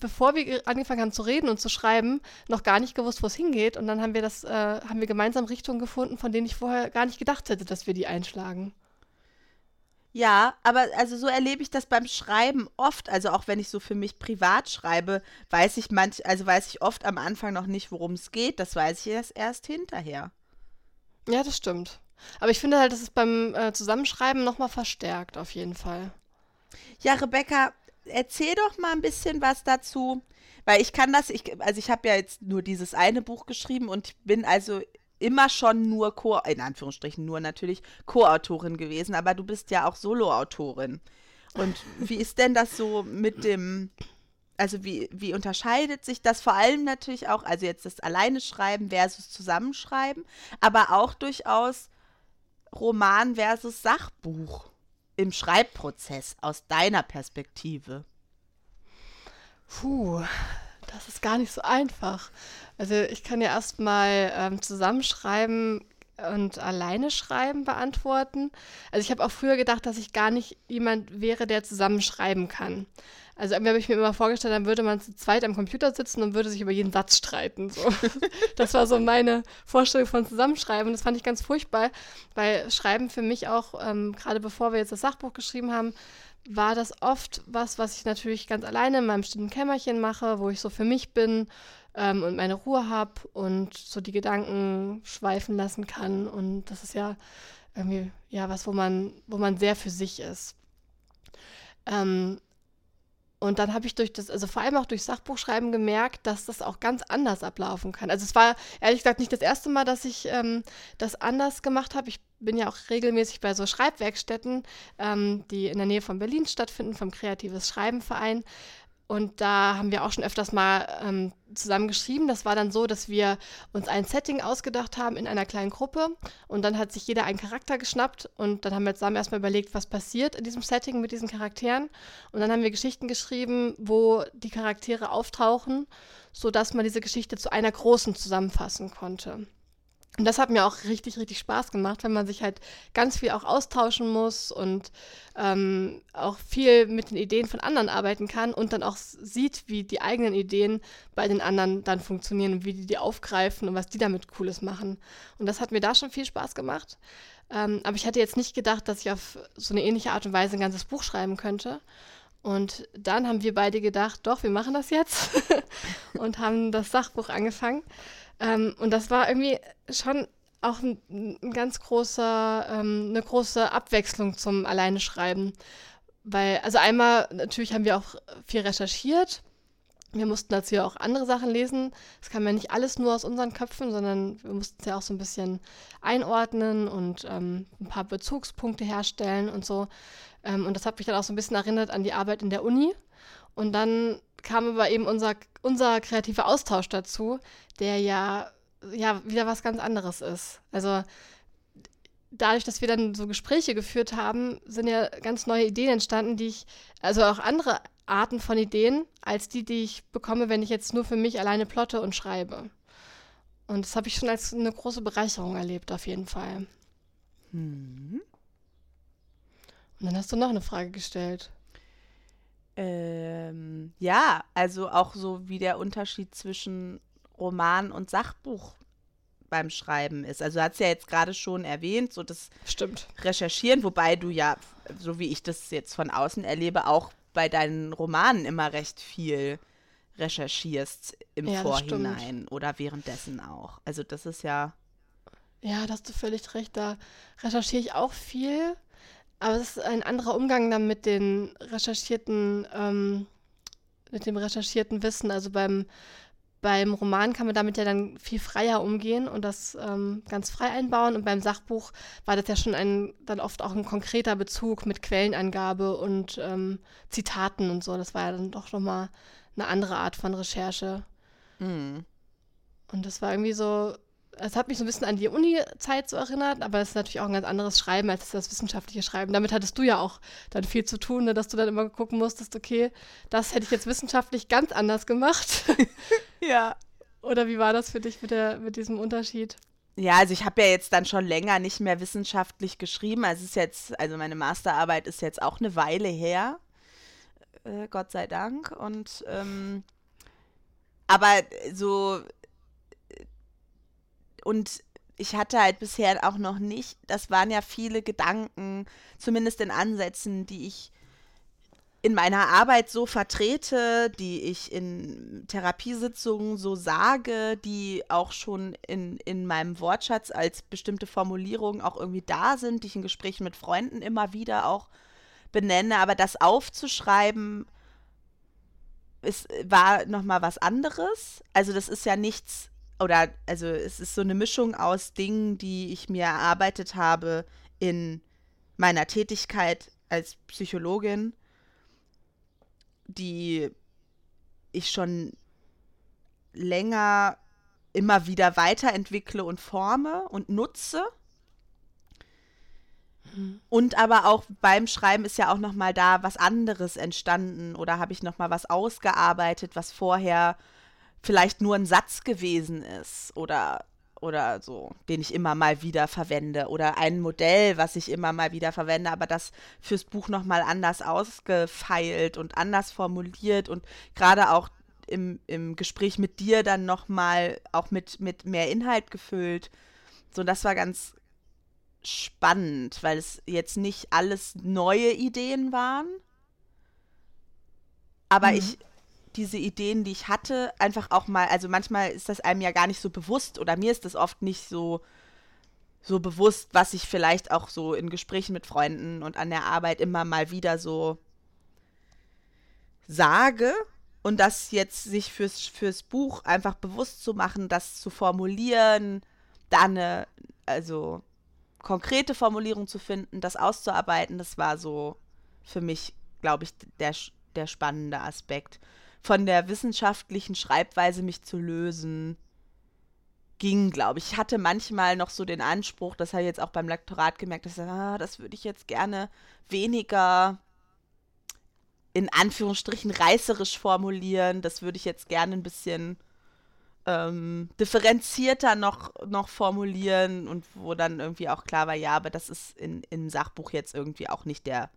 Speaker 2: bevor wir ge- angefangen haben zu reden und zu schreiben, noch gar nicht gewusst, wo es hingeht und dann haben wir das, äh, haben wir gemeinsam Richtungen gefunden, von denen ich vorher gar nicht gedacht hätte, dass wir die einschlagen.
Speaker 1: Ja, aber also so erlebe ich das beim Schreiben oft. Also auch wenn ich so für mich privat schreibe, weiß ich manch, also weiß ich oft am Anfang noch nicht, worum es geht. Das weiß ich erst, erst hinterher.
Speaker 2: Ja, das stimmt. Aber ich finde halt, das ist beim äh, Zusammenschreiben nochmal verstärkt, auf jeden Fall.
Speaker 1: Ja, Rebecca, erzähl doch mal ein bisschen was dazu. Weil ich kann das, ich, also ich habe ja jetzt nur dieses eine Buch geschrieben und bin also immer schon nur Co, in Anführungsstrichen nur natürlich Co-Autorin gewesen, aber du bist ja auch Solo-Autorin. Und wie ist denn das so mit dem, also wie, wie unterscheidet sich das vor allem natürlich auch, also jetzt das Alleine schreiben versus Zusammenschreiben, aber auch durchaus Roman versus Sachbuch im Schreibprozess aus deiner Perspektive?
Speaker 2: Puh, das ist gar nicht so einfach. Also ich kann ja erstmal ähm, zusammenschreiben und alleine schreiben beantworten. Also ich habe auch früher gedacht, dass ich gar nicht jemand wäre, der zusammenschreiben kann. Also irgendwie habe ich mir immer vorgestellt, dann würde man zu zweit am Computer sitzen und würde sich über jeden Satz streiten. So. Das war so meine Vorstellung von Zusammenschreiben. Das fand ich ganz furchtbar, weil Schreiben für mich auch, ähm, gerade bevor wir jetzt das Sachbuch geschrieben haben, war das oft was, was ich natürlich ganz alleine in meinem stillen Kämmerchen mache, wo ich so für mich bin ähm, und meine Ruhe habe und so die Gedanken schweifen lassen kann. Und das ist ja irgendwie ja was, wo man, wo man sehr für sich ist. Ähm, und dann habe ich durch das, also vor allem auch durch Sachbuchschreiben gemerkt, dass das auch ganz anders ablaufen kann. Also es war ehrlich gesagt nicht das erste Mal, dass ich ähm, das anders gemacht habe. Ich bin ja auch regelmäßig bei so Schreibwerkstätten, ähm, die in der Nähe von Berlin stattfinden, vom Kreatives Schreibenverein. Und da haben wir auch schon öfters mal ähm, zusammen geschrieben. Das war dann so, dass wir uns ein Setting ausgedacht haben in einer kleinen Gruppe. Und dann hat sich jeder einen Charakter geschnappt. Und dann haben wir zusammen erstmal überlegt, was passiert in diesem Setting mit diesen Charakteren. Und dann haben wir Geschichten geschrieben, wo die Charaktere auftauchen, sodass man diese Geschichte zu einer großen zusammenfassen konnte. Und das hat mir auch richtig, richtig Spaß gemacht, wenn man sich halt ganz viel auch austauschen muss und ähm, auch viel mit den Ideen von anderen arbeiten kann und dann auch sieht, wie die eigenen Ideen bei den anderen dann funktionieren und wie die die aufgreifen und was die damit Cooles machen. Und das hat mir da schon viel Spaß gemacht. Ähm, aber ich hatte jetzt nicht gedacht, dass ich auf so eine ähnliche Art und Weise ein ganzes Buch schreiben könnte. Und dann haben wir beide gedacht, doch, wir machen das jetzt und haben das Sachbuch angefangen. Ähm, und das war irgendwie schon auch ein, ein ganz großer, ähm, eine große Abwechslung zum Alleine schreiben. Weil, also einmal, natürlich haben wir auch viel recherchiert. Wir mussten dazu ja auch andere Sachen lesen. Es kam ja nicht alles nur aus unseren Köpfen, sondern wir mussten es ja auch so ein bisschen einordnen und ähm, ein paar Bezugspunkte herstellen und so. Ähm, und das hat mich dann auch so ein bisschen erinnert an die Arbeit in der Uni. Und dann kam aber eben unser, unser kreativer Austausch dazu, der ja, ja wieder was ganz anderes ist. Also dadurch, dass wir dann so Gespräche geführt haben, sind ja ganz neue Ideen entstanden, die ich, also auch andere Arten von Ideen, als die, die ich bekomme, wenn ich jetzt nur für mich alleine plotte und schreibe. Und das habe ich schon als eine große Bereicherung erlebt, auf jeden Fall. Hm. Und dann hast du noch eine Frage gestellt.
Speaker 1: Ähm, ja, also auch so wie der Unterschied zwischen Roman und Sachbuch beim Schreiben ist. Also du hast ja jetzt gerade schon erwähnt, so das
Speaker 2: Stimmt.
Speaker 1: Recherchieren, wobei du ja, so wie ich das jetzt von außen erlebe, auch bei deinen Romanen immer recht viel recherchierst im ja, Vorhinein oder währenddessen auch. Also das ist ja.
Speaker 2: Ja, da hast du völlig recht. Da recherchiere ich auch viel. Aber es ist ein anderer Umgang dann mit den recherchierten, ähm, mit dem recherchierten Wissen. Also beim, beim Roman kann man damit ja dann viel freier umgehen und das ähm, ganz frei einbauen. Und beim Sachbuch war das ja schon ein, dann oft auch ein konkreter Bezug mit Quellenangabe und ähm, Zitaten und so. Das war ja dann doch nochmal eine andere Art von Recherche. Mhm. Und das war irgendwie so, es hat mich so ein bisschen an die Uni-Zeit so erinnert, aber es ist natürlich auch ein ganz anderes Schreiben als das wissenschaftliche Schreiben. Damit hattest du ja auch dann viel zu tun, ne, dass du dann immer gucken musstest, okay, das hätte ich jetzt wissenschaftlich ganz anders gemacht.
Speaker 1: ja.
Speaker 2: Oder wie war das für dich mit, der, mit diesem Unterschied?
Speaker 1: Ja, also ich habe ja jetzt dann schon länger nicht mehr wissenschaftlich geschrieben. Also es ist jetzt, also meine Masterarbeit ist jetzt auch eine Weile her. Äh, Gott sei Dank. Und ähm, aber so und ich hatte halt bisher auch noch nicht, das waren ja viele Gedanken, zumindest in Ansätzen, die ich in meiner Arbeit so vertrete, die ich in Therapiesitzungen so sage, die auch schon in, in meinem Wortschatz als bestimmte Formulierungen auch irgendwie da sind, die ich in Gesprächen mit Freunden immer wieder auch benenne. Aber das aufzuschreiben, ist, war nochmal was anderes. Also das ist ja nichts oder also es ist so eine Mischung aus Dingen, die ich mir erarbeitet habe in meiner Tätigkeit als Psychologin, die ich schon länger immer wieder weiterentwickle und forme und nutze. Und aber auch beim Schreiben ist ja auch noch mal da was anderes entstanden oder habe ich noch mal was ausgearbeitet, was vorher vielleicht nur ein Satz gewesen ist oder oder so, den ich immer mal wieder verwende oder ein Modell, was ich immer mal wieder verwende, aber das fürs Buch noch mal anders ausgefeilt und anders formuliert und gerade auch im, im Gespräch mit dir dann noch mal auch mit, mit mehr Inhalt gefüllt. So, das war ganz spannend, weil es jetzt nicht alles neue Ideen waren, aber mhm. ich diese Ideen, die ich hatte, einfach auch mal, also manchmal ist das einem ja gar nicht so bewusst oder mir ist das oft nicht so, so bewusst, was ich vielleicht auch so in Gesprächen mit Freunden und an der Arbeit immer mal wieder so sage. Und das jetzt sich fürs, fürs Buch einfach bewusst zu machen, das zu formulieren, da eine, also konkrete Formulierung zu finden, das auszuarbeiten, das war so für mich, glaube ich, der, der spannende Aspekt von der wissenschaftlichen Schreibweise mich zu lösen, ging, glaube ich. Ich hatte manchmal noch so den Anspruch, das habe ich jetzt auch beim Lektorat gemerkt, dass ah, das würde ich jetzt gerne weniger in Anführungsstrichen reißerisch formulieren. Das würde ich jetzt gerne ein bisschen ähm, differenzierter noch, noch formulieren und wo dann irgendwie auch klar war, ja, aber das ist in, im Sachbuch jetzt irgendwie auch nicht der,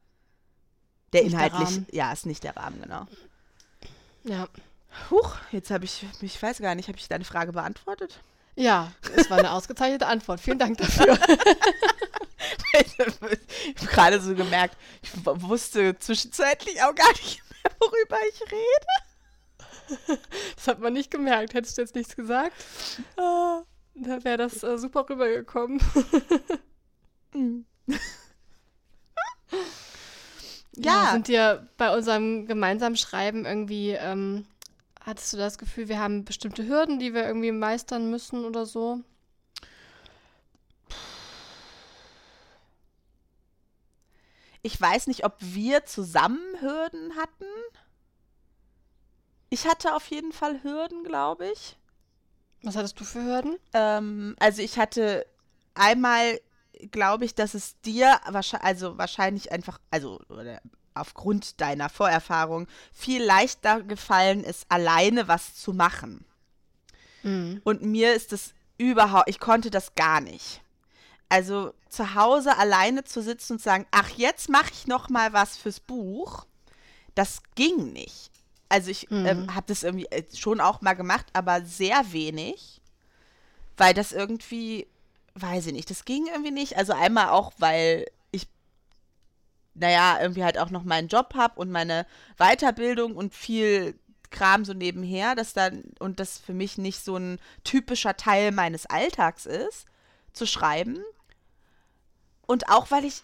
Speaker 1: der inhaltlich, ja, ist nicht der Rahmen, genau.
Speaker 2: Ja.
Speaker 1: Huch, jetzt habe ich, ich weiß gar nicht, habe ich deine Frage beantwortet?
Speaker 2: Ja, es war eine ausgezeichnete Antwort. Vielen Dank dafür.
Speaker 1: ich habe gerade so gemerkt, ich wusste zwischenzeitlich auch gar nicht mehr, worüber ich rede.
Speaker 2: Das hat man nicht gemerkt. Hättest du jetzt nichts gesagt, dann wäre das äh, super rübergekommen. Ja. ja. Sind dir bei unserem gemeinsamen Schreiben irgendwie, ähm, hattest du das Gefühl, wir haben bestimmte Hürden, die wir irgendwie meistern müssen oder so?
Speaker 1: Ich weiß nicht, ob wir zusammen Hürden hatten. Ich hatte auf jeden Fall Hürden, glaube ich.
Speaker 2: Was hattest du für Hürden?
Speaker 1: Ähm, also ich hatte einmal glaube ich, dass es dir wahrscheinlich, also wahrscheinlich einfach, also aufgrund deiner Vorerfahrung viel leichter gefallen ist, alleine was zu machen. Mhm. Und mir ist es überhaupt, ich konnte das gar nicht. Also zu Hause alleine zu sitzen und sagen, ach, jetzt mache ich noch mal was fürs Buch, das ging nicht. Also ich mhm. ähm, habe das irgendwie äh, schon auch mal gemacht, aber sehr wenig, weil das irgendwie weiß ich nicht, das ging irgendwie nicht. Also einmal auch, weil ich, naja, irgendwie halt auch noch meinen Job habe und meine Weiterbildung und viel Kram so nebenher, dass dann, und das für mich nicht so ein typischer Teil meines Alltags ist, zu schreiben. Und auch, weil ich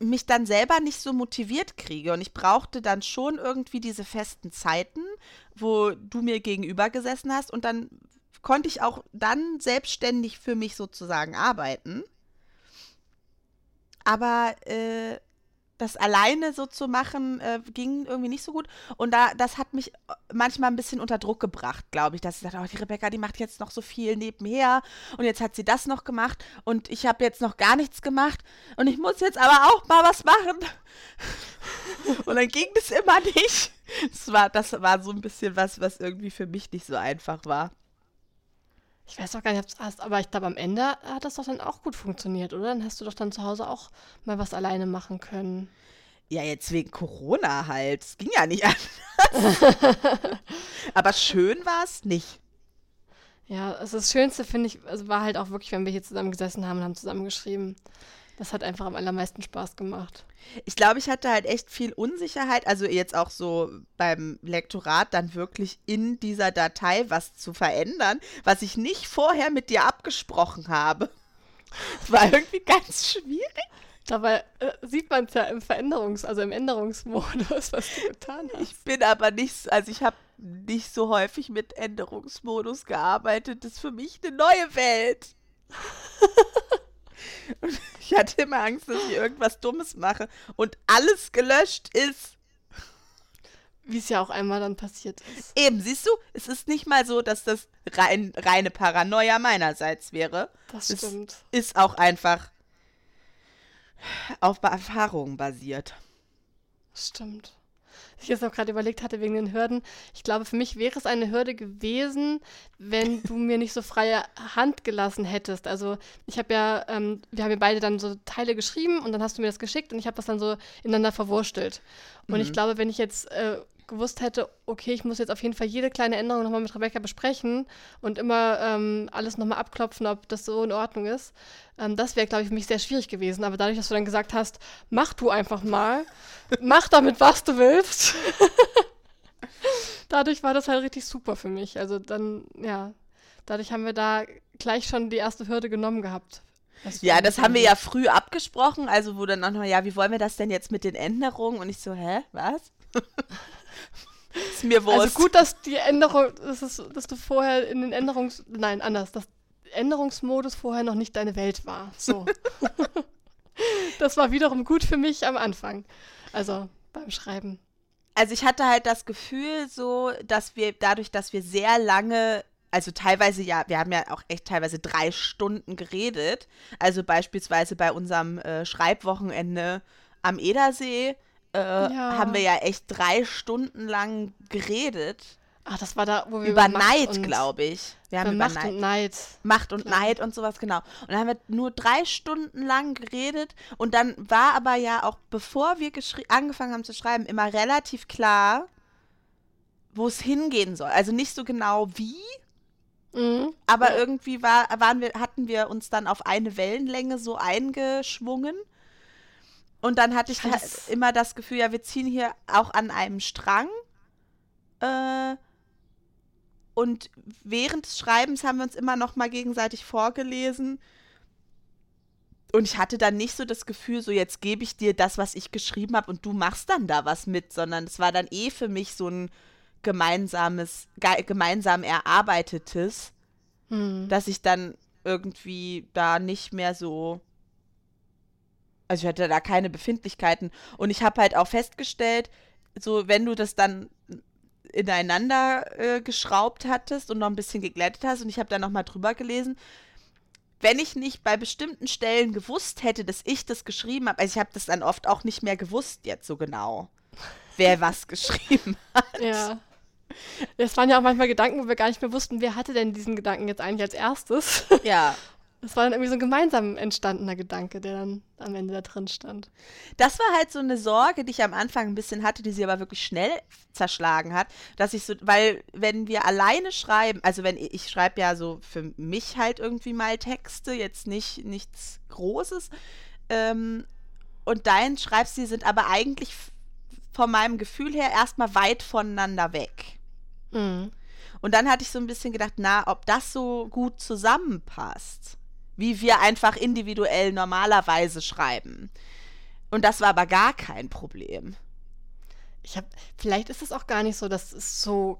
Speaker 1: mich dann selber nicht so motiviert kriege. Und ich brauchte dann schon irgendwie diese festen Zeiten, wo du mir gegenüber gesessen hast und dann konnte ich auch dann selbstständig für mich sozusagen arbeiten. Aber äh, das alleine so zu machen, äh, ging irgendwie nicht so gut. Und da, das hat mich manchmal ein bisschen unter Druck gebracht, glaube ich, dass ich dachte, oh, die Rebecca, die macht jetzt noch so viel nebenher und jetzt hat sie das noch gemacht und ich habe jetzt noch gar nichts gemacht und ich muss jetzt aber auch mal was machen. und dann ging das immer nicht. Das war, das war so ein bisschen was, was irgendwie für mich nicht so einfach war.
Speaker 2: Ich weiß auch gar nicht, ob du hast, aber ich glaube, am Ende hat das doch dann auch gut funktioniert, oder? Dann hast du doch dann zu Hause auch mal was alleine machen können.
Speaker 1: Ja, jetzt wegen Corona halt. Es ging ja nicht anders. aber schön war es nicht.
Speaker 2: Ja, also das Schönste, finde ich, also war halt auch wirklich, wenn wir hier zusammen gesessen haben und haben zusammen geschrieben. Das hat einfach am allermeisten Spaß gemacht.
Speaker 1: Ich glaube, ich hatte halt echt viel Unsicherheit, also jetzt auch so beim Lektorat dann wirklich in dieser Datei was zu verändern, was ich nicht vorher mit dir abgesprochen habe. Das war irgendwie ganz schwierig.
Speaker 2: Dabei äh, sieht man es ja im Veränderungs-, also im Änderungsmodus, was du getan hast.
Speaker 1: Ich bin aber nicht, also ich habe nicht so häufig mit Änderungsmodus gearbeitet. Das ist für mich eine neue Welt. Und ich hatte immer Angst, dass ich irgendwas Dummes mache und alles gelöscht ist.
Speaker 2: Wie es ja auch einmal dann passiert ist.
Speaker 1: Eben, siehst du, es ist nicht mal so, dass das rein, reine Paranoia meinerseits wäre.
Speaker 2: Das
Speaker 1: Es
Speaker 2: stimmt.
Speaker 1: ist auch einfach auf Erfahrungen basiert.
Speaker 2: Stimmt. Ich jetzt auch gerade überlegt hatte wegen den Hürden. Ich glaube, für mich wäre es eine Hürde gewesen, wenn du mir nicht so freie Hand gelassen hättest. Also ich habe ja, ähm, wir haben ja beide dann so Teile geschrieben und dann hast du mir das geschickt und ich habe das dann so ineinander verwurstelt. Und ich glaube, wenn ich jetzt äh, gewusst hätte, okay, ich muss jetzt auf jeden Fall jede kleine Änderung nochmal mit Rebecca besprechen und immer ähm, alles nochmal abklopfen, ob das so in Ordnung ist, ähm, das wäre, glaube ich, für mich sehr schwierig gewesen. Aber dadurch, dass du dann gesagt hast, mach du einfach mal, mach damit, was du willst, dadurch war das halt richtig super für mich. Also dann, ja, dadurch haben wir da gleich schon die erste Hürde genommen gehabt. was
Speaker 1: Ja, das haben wir ja früh abgesprochen, also wo dann auch noch, ja, wie wollen wir das denn jetzt mit den Änderungen? Und ich so, hä, was? ist mir Wurst.
Speaker 2: Also gut, dass die Änderung, das ist, dass du vorher in den Änderungs... Nein, anders, dass Änderungsmodus vorher noch nicht deine Welt war. So. das war wiederum gut für mich am Anfang. Also beim Schreiben.
Speaker 1: Also ich hatte halt das Gefühl so, dass wir dadurch, dass wir sehr lange, also teilweise ja, wir haben ja auch echt teilweise drei Stunden geredet. Also beispielsweise bei unserem äh, Schreibwochenende am Edersee äh,
Speaker 2: Ja.
Speaker 1: haben wir ja echt drei Stunden lang geredet.
Speaker 2: Ach, das war da, wo wir
Speaker 1: Über
Speaker 2: Macht
Speaker 1: Neid, glaube ich. Wir
Speaker 2: Über
Speaker 1: haben über
Speaker 2: Macht
Speaker 1: Neid.
Speaker 2: und Neid.
Speaker 1: Macht und. Neid und sowas, genau. Und dann haben wir nur drei Stunden lang geredet. Und dann war aber ja auch, bevor wir angefangen haben zu schreiben, immer relativ klar, wo es hingehen soll. Also nicht so genau wie,
Speaker 2: Mhm.
Speaker 1: aber
Speaker 2: Ja.
Speaker 1: irgendwie war, waren wir, hatten wir uns dann auf eine Wellenlänge so eingeschwungen. Und dann hatte ich halt
Speaker 2: es-
Speaker 1: immer das Gefühl, ja, wir ziehen hier auch an einem Strang. Äh, und während des Schreibens haben wir uns immer noch mal gegenseitig vorgelesen. Und ich hatte dann nicht so das Gefühl, so jetzt gebe ich dir das, was ich geschrieben habe und du machst dann da was mit, sondern es war dann eh für mich so ein gemeinsames, ge gemeinsam erarbeitetes,
Speaker 2: Mhm.
Speaker 1: dass ich dann irgendwie da nicht mehr so. Also ich hatte da keine Befindlichkeiten. Und ich habe halt auch festgestellt, so wenn du das dann ineinander äh, geschraubt hattest und noch ein bisschen geglättet hast und ich habe da noch mal drüber gelesen, wenn ich nicht bei bestimmten Stellen gewusst hätte, dass ich das geschrieben habe, also ich habe das dann oft auch nicht mehr gewusst jetzt so genau, wer was geschrieben hat.
Speaker 2: Ja. Es waren ja auch manchmal Gedanken, wo wir gar nicht mehr wussten, wer hatte denn diesen Gedanken jetzt eigentlich als erstes.
Speaker 1: Ja.
Speaker 2: Das war dann irgendwie so ein gemeinsam entstandener Gedanke, der dann am Ende da drin stand.
Speaker 1: Das war halt so eine Sorge, die ich am Anfang ein bisschen hatte, die sie aber wirklich schnell zerschlagen hat, dass ich so, weil wenn wir alleine schreiben, also wenn ich, ich schreibe ja so für mich halt irgendwie mal Texte, jetzt nicht nichts Großes, ähm, und dein Schreibstil sind aber eigentlich von meinem Gefühl her erstmal weit voneinander weg.
Speaker 2: Mhm.
Speaker 1: Und dann hatte ich so ein bisschen gedacht, na, ob das so gut zusammenpasst, wie wir einfach individuell normalerweise schreiben. Und das war aber gar kein Problem.
Speaker 2: Ich habe, vielleicht ist es auch gar nicht so, dass es so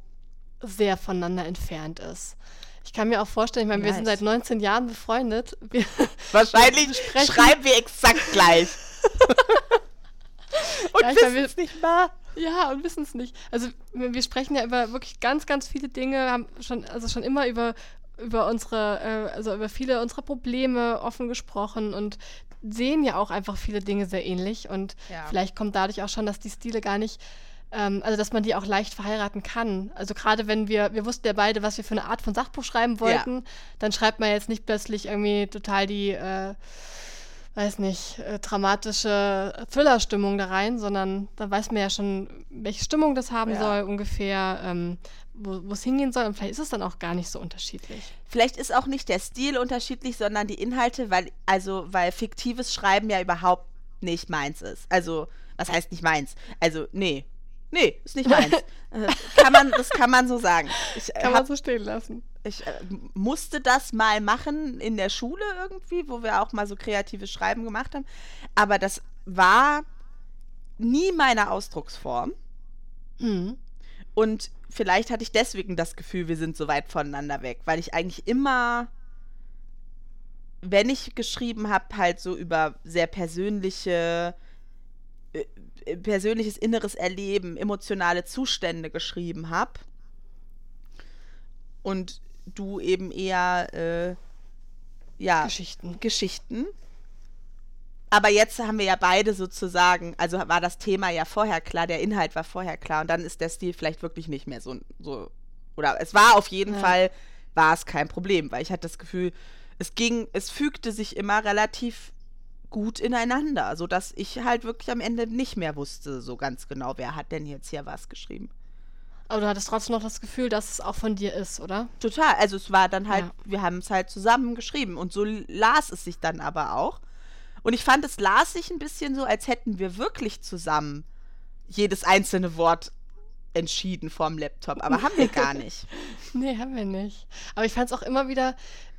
Speaker 2: sehr voneinander entfernt ist. Ich kann mir auch vorstellen, ich meine, wir sind
Speaker 1: Nice.
Speaker 2: seit 19 Jahren befreundet. Wir,
Speaker 1: Wahrscheinlich schreiben wir exakt gleich. Und
Speaker 2: Ja,
Speaker 1: wissen es nicht mal.
Speaker 2: ja, und wissen es nicht. Also wir, wir sprechen ja über wirklich ganz, ganz viele Dinge, haben schon, also schon immer über, über unsere, äh, also über viele unserer Probleme offen gesprochen und sehen ja auch einfach viele Dinge sehr ähnlich. Und
Speaker 1: Ja.
Speaker 2: vielleicht kommt dadurch auch schon, dass die Stile gar nicht ähm, also dass man die auch leicht verheiraten kann. Also gerade wenn wir, wir wussten ja beide, was wir für eine Art von Sachbuch schreiben wollten, dann schreibt man jetzt nicht plötzlich irgendwie total die, äh, weiß nicht, äh, dramatische Thriller-Stimmung da rein, sondern da weiß man ja schon, welche Stimmung das haben
Speaker 1: Ja.
Speaker 2: soll ungefähr, ähm, wo es hingehen soll und vielleicht ist es dann auch gar nicht so unterschiedlich.
Speaker 1: Vielleicht ist auch nicht der Stil unterschiedlich, sondern die Inhalte, weil, also, weil fiktives Schreiben ja überhaupt nicht meins ist. Also, was heißt nicht meins? Also, nee. Nee, ist nicht meins. äh, kann man, das kann man so sagen. Ich, äh,
Speaker 2: Kann
Speaker 1: hab
Speaker 2: man so stehen lassen.
Speaker 1: Ich äh, musste das mal machen in der Schule irgendwie, wo wir auch mal so kreatives Schreiben gemacht haben. Aber das war nie meine Ausdrucksform.
Speaker 2: Mhm.
Speaker 1: Und vielleicht hatte ich deswegen das Gefühl, wir sind so weit voneinander weg, weil ich eigentlich immer, wenn ich geschrieben habe, halt so über sehr persönliche, äh, äh, persönliches inneres Erleben, emotionale Zustände geschrieben habe. Und du eben eher äh, ja,
Speaker 2: Geschichten.
Speaker 1: Geschichten. Aber jetzt haben wir ja beide sozusagen, also war das Thema ja vorher klar, der Inhalt war vorher klar und dann ist der Stil vielleicht wirklich nicht mehr so, so oder es war auf jeden ja. Fall, war es kein Problem, weil ich hatte das Gefühl, es ging, es fügte sich immer relativ gut ineinander, sodass ich halt wirklich am Ende nicht mehr wusste so ganz genau, wer hat denn jetzt hier was geschrieben.
Speaker 2: Aber du hattest trotzdem noch das Gefühl, dass es auch von dir ist, oder?
Speaker 1: Total. Also es war dann halt, ja. wir haben es halt zusammen geschrieben und so las es sich dann aber auch. Und ich fand, es las sich ein bisschen so, als hätten wir wirklich zusammen jedes einzelne Wort entschieden vorm Laptop. Aber haben wir gar nicht.
Speaker 2: nee, haben wir nicht. Aber ich fand es auch immer wieder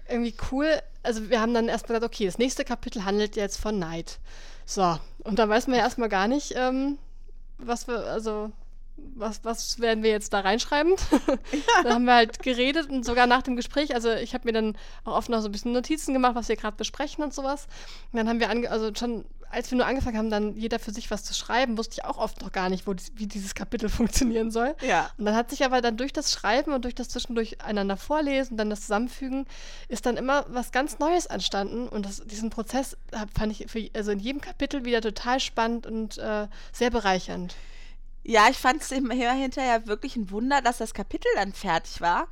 Speaker 2: irgendwie cool. Also wir haben dann erstmal gesagt, okay, das nächste Kapitel handelt jetzt von Neid. So, und da weiß man ja erstmal gar nicht, ähm, was wir, also was, was werden wir jetzt da reinschreiben? Da haben wir halt geredet und sogar nach dem Gespräch, also ich habe mir dann auch oft noch so ein bisschen Notizen gemacht, was wir gerade besprechen und sowas. Und dann haben wir, ange also schon als wir nur angefangen haben, dann jeder für sich was zu schreiben, wusste ich auch oft noch gar nicht, wo, wie dieses Kapitel funktionieren soll.
Speaker 1: Ja.
Speaker 2: Und dann hat sich aber dann durch das Schreiben und durch das zwischendurch einander vorlesen, dann das Zusammenfügen, ist dann immer was ganz Neues entstanden. Und das, diesen Prozess fand ich für, also in jedem Kapitel wieder total spannend und äh, sehr bereichernd.
Speaker 1: Ja, ich fand es hinterher wirklich ein Wunder, dass das Kapitel dann fertig war,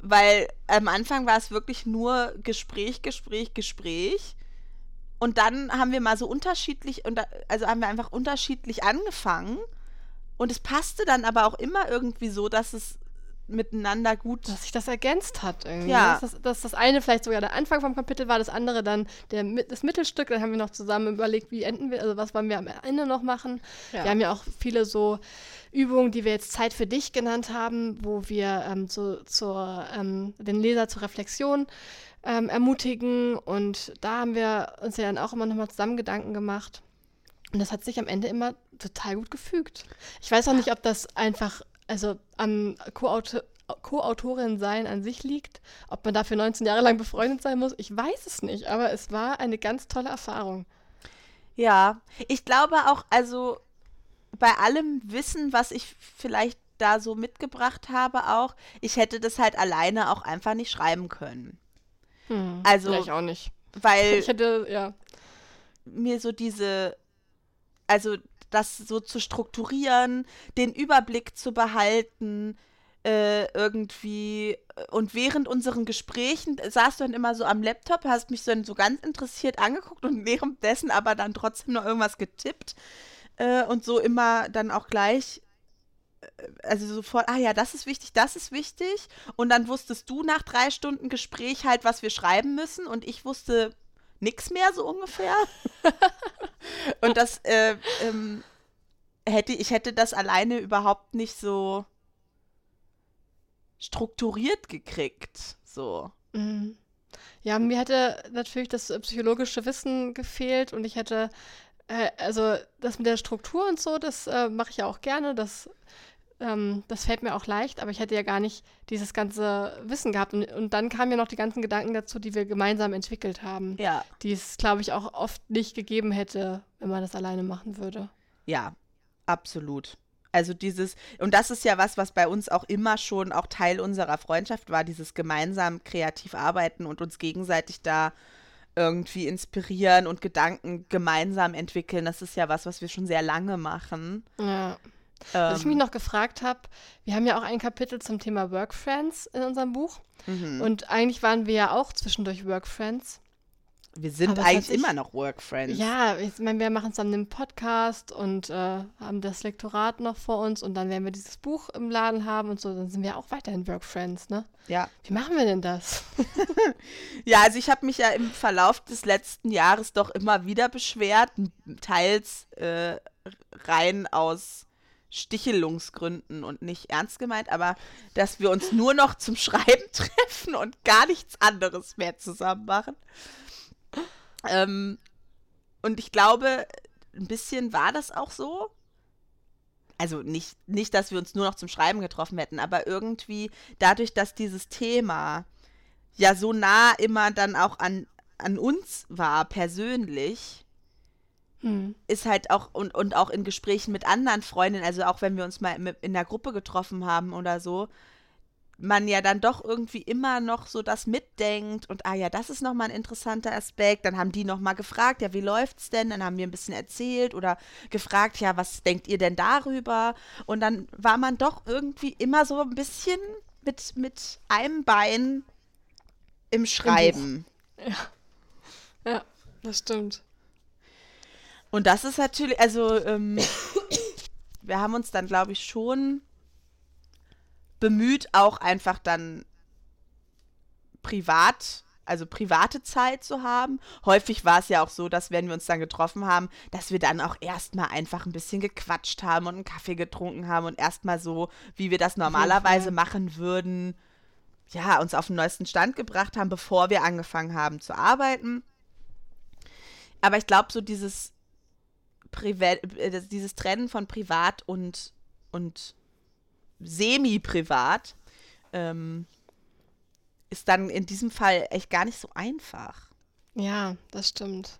Speaker 1: weil am Anfang war es wirklich nur Gespräch, Gespräch, Gespräch. Und dann haben wir mal so unterschiedlich, also haben wir einfach unterschiedlich angefangen. Und es passte dann aber auch immer irgendwie so, dass es miteinander gut.
Speaker 2: Dass sich das ergänzt hat irgendwie.
Speaker 1: Ja.
Speaker 2: Dass, dass, das eine vielleicht sogar der Anfang vom Kapitel war, das andere dann der, das Mittelstück. Dann haben wir noch zusammen überlegt, wie enden wir, also was wollen wir am Ende noch machen. Ja. Wir haben ja auch viele so Übungen, die wir jetzt Zeit für dich genannt haben, wo wir ähm, so, zur, ähm, den Leser zur Reflexion ähm, ermutigen. Und da haben wir uns ja dann auch immer nochmal zusammen Gedanken gemacht. Und das hat sich am Ende immer total gut gefügt. Ich weiß auch nicht, ob das einfach also am Co-Autorin sein an sich liegt. Ob man dafür 19 Jahre lang befreundet sein muss, ich weiß es nicht, aber es war eine ganz tolle Erfahrung.
Speaker 1: Ja, ich glaube auch, also bei allem Wissen, was ich vielleicht da so mitgebracht habe, auch, ich hätte das halt alleine auch einfach nicht schreiben können.
Speaker 2: Hm, also, ich auch nicht.
Speaker 1: Weil
Speaker 2: ich hätte, ja.
Speaker 1: Mir so diese, also das so zu strukturieren, den Überblick zu behalten, äh, irgendwie. Und während unseren Gesprächen saßt du dann immer so am Laptop, hast mich so, so ganz interessiert angeguckt und währenddessen aber dann trotzdem noch irgendwas getippt. Äh, und so immer dann auch gleich äh, also sofort, ah ja, das ist wichtig, das ist wichtig. Und dann wusstest du nach drei Stunden Gespräch halt, was wir schreiben müssen. Und ich wusste nix mehr so ungefähr. und das äh, ähm, hätte ich hätte das alleine überhaupt nicht so strukturiert gekriegt. So.
Speaker 2: Mhm. Ja, mir hätte natürlich das psychologische Wissen gefehlt und ich hätte, äh, also das mit der Struktur und so, das äh, mache ich ja auch gerne. Das ähm, das fällt mir auch leicht, aber ich hätte ja gar nicht dieses ganze Wissen gehabt. Und, und dann kamen ja noch die ganzen Gedanken dazu, die wir gemeinsam entwickelt haben.
Speaker 1: Ja.
Speaker 2: Die es, glaube ich, auch oft nicht gegeben hätte, wenn man das alleine machen würde.
Speaker 1: Ja, absolut. Also dieses, und das ist ja was, was bei uns auch immer schon auch Teil unserer Freundschaft war, dieses gemeinsam kreativ arbeiten und uns gegenseitig da irgendwie inspirieren und Gedanken gemeinsam entwickeln. Das ist ja was, was wir schon sehr lange machen.
Speaker 2: Ja. Was ich mich ähm. noch gefragt habe, wir haben ja auch ein Kapitel zum Thema Work Friends in unserem Buch. Mhm. Und eigentlich waren wir ja auch zwischendurch Work Friends.
Speaker 1: Wir sind eigentlich immer noch Work Friends.
Speaker 2: Ja, ich meine, wir machen zusammen einen Podcast und äh, haben das Lektorat noch vor uns und dann werden wir dieses Buch im Laden haben und so, dann sind wir auch weiterhin Work Friends, ne?
Speaker 1: Ja.
Speaker 2: Wie machen wir denn das?
Speaker 1: ja, also ich habe mich ja im Verlauf des letzten Jahres doch immer wieder beschwert, teils äh, rein aus Stichelungsgründen und nicht ernst gemeint, aber dass wir uns nur noch zum Schreiben treffen und gar nichts anderes mehr zusammen machen. Ähm, und ich glaube, ein bisschen war das auch so. Also nicht, nicht, dass wir uns nur noch zum Schreiben getroffen hätten, aber irgendwie dadurch, dass dieses Thema ja so nah immer dann auch an, an uns war, persönlich, hm. ist halt auch und, und auch in Gesprächen mit anderen Freundinnen, also auch wenn wir uns mal in der Gruppe getroffen haben oder so, man ja dann doch irgendwie immer noch so das mitdenkt und ah ja, das ist nochmal ein interessanter Aspekt. Dann haben die nochmal gefragt, ja, wie läuft's denn? Dann haben wir ein bisschen erzählt oder gefragt, ja, was denkt ihr denn darüber? Und dann war man doch irgendwie immer so ein bisschen mit, mit einem Bein im Schreiben.
Speaker 2: Im ja. Ja, das stimmt.
Speaker 1: Und das ist natürlich, also ähm, wir haben uns dann, glaube ich, schon bemüht, auch einfach dann privat, also private Zeit zu haben. Häufig war es ja auch so, dass wenn wir uns dann getroffen haben, dass wir dann auch erstmal einfach ein bisschen gequatscht haben und einen Kaffee getrunken haben und erstmal so, wie wir das normalerweise machen würden, ja, uns auf den neuesten Stand gebracht haben, bevor wir angefangen haben zu arbeiten. Aber ich glaube, so dieses Privat, äh, dieses Trennen von privat und, und semi-privat, ähm, ist dann in diesem Fall echt gar nicht so einfach.
Speaker 2: Ja, das stimmt.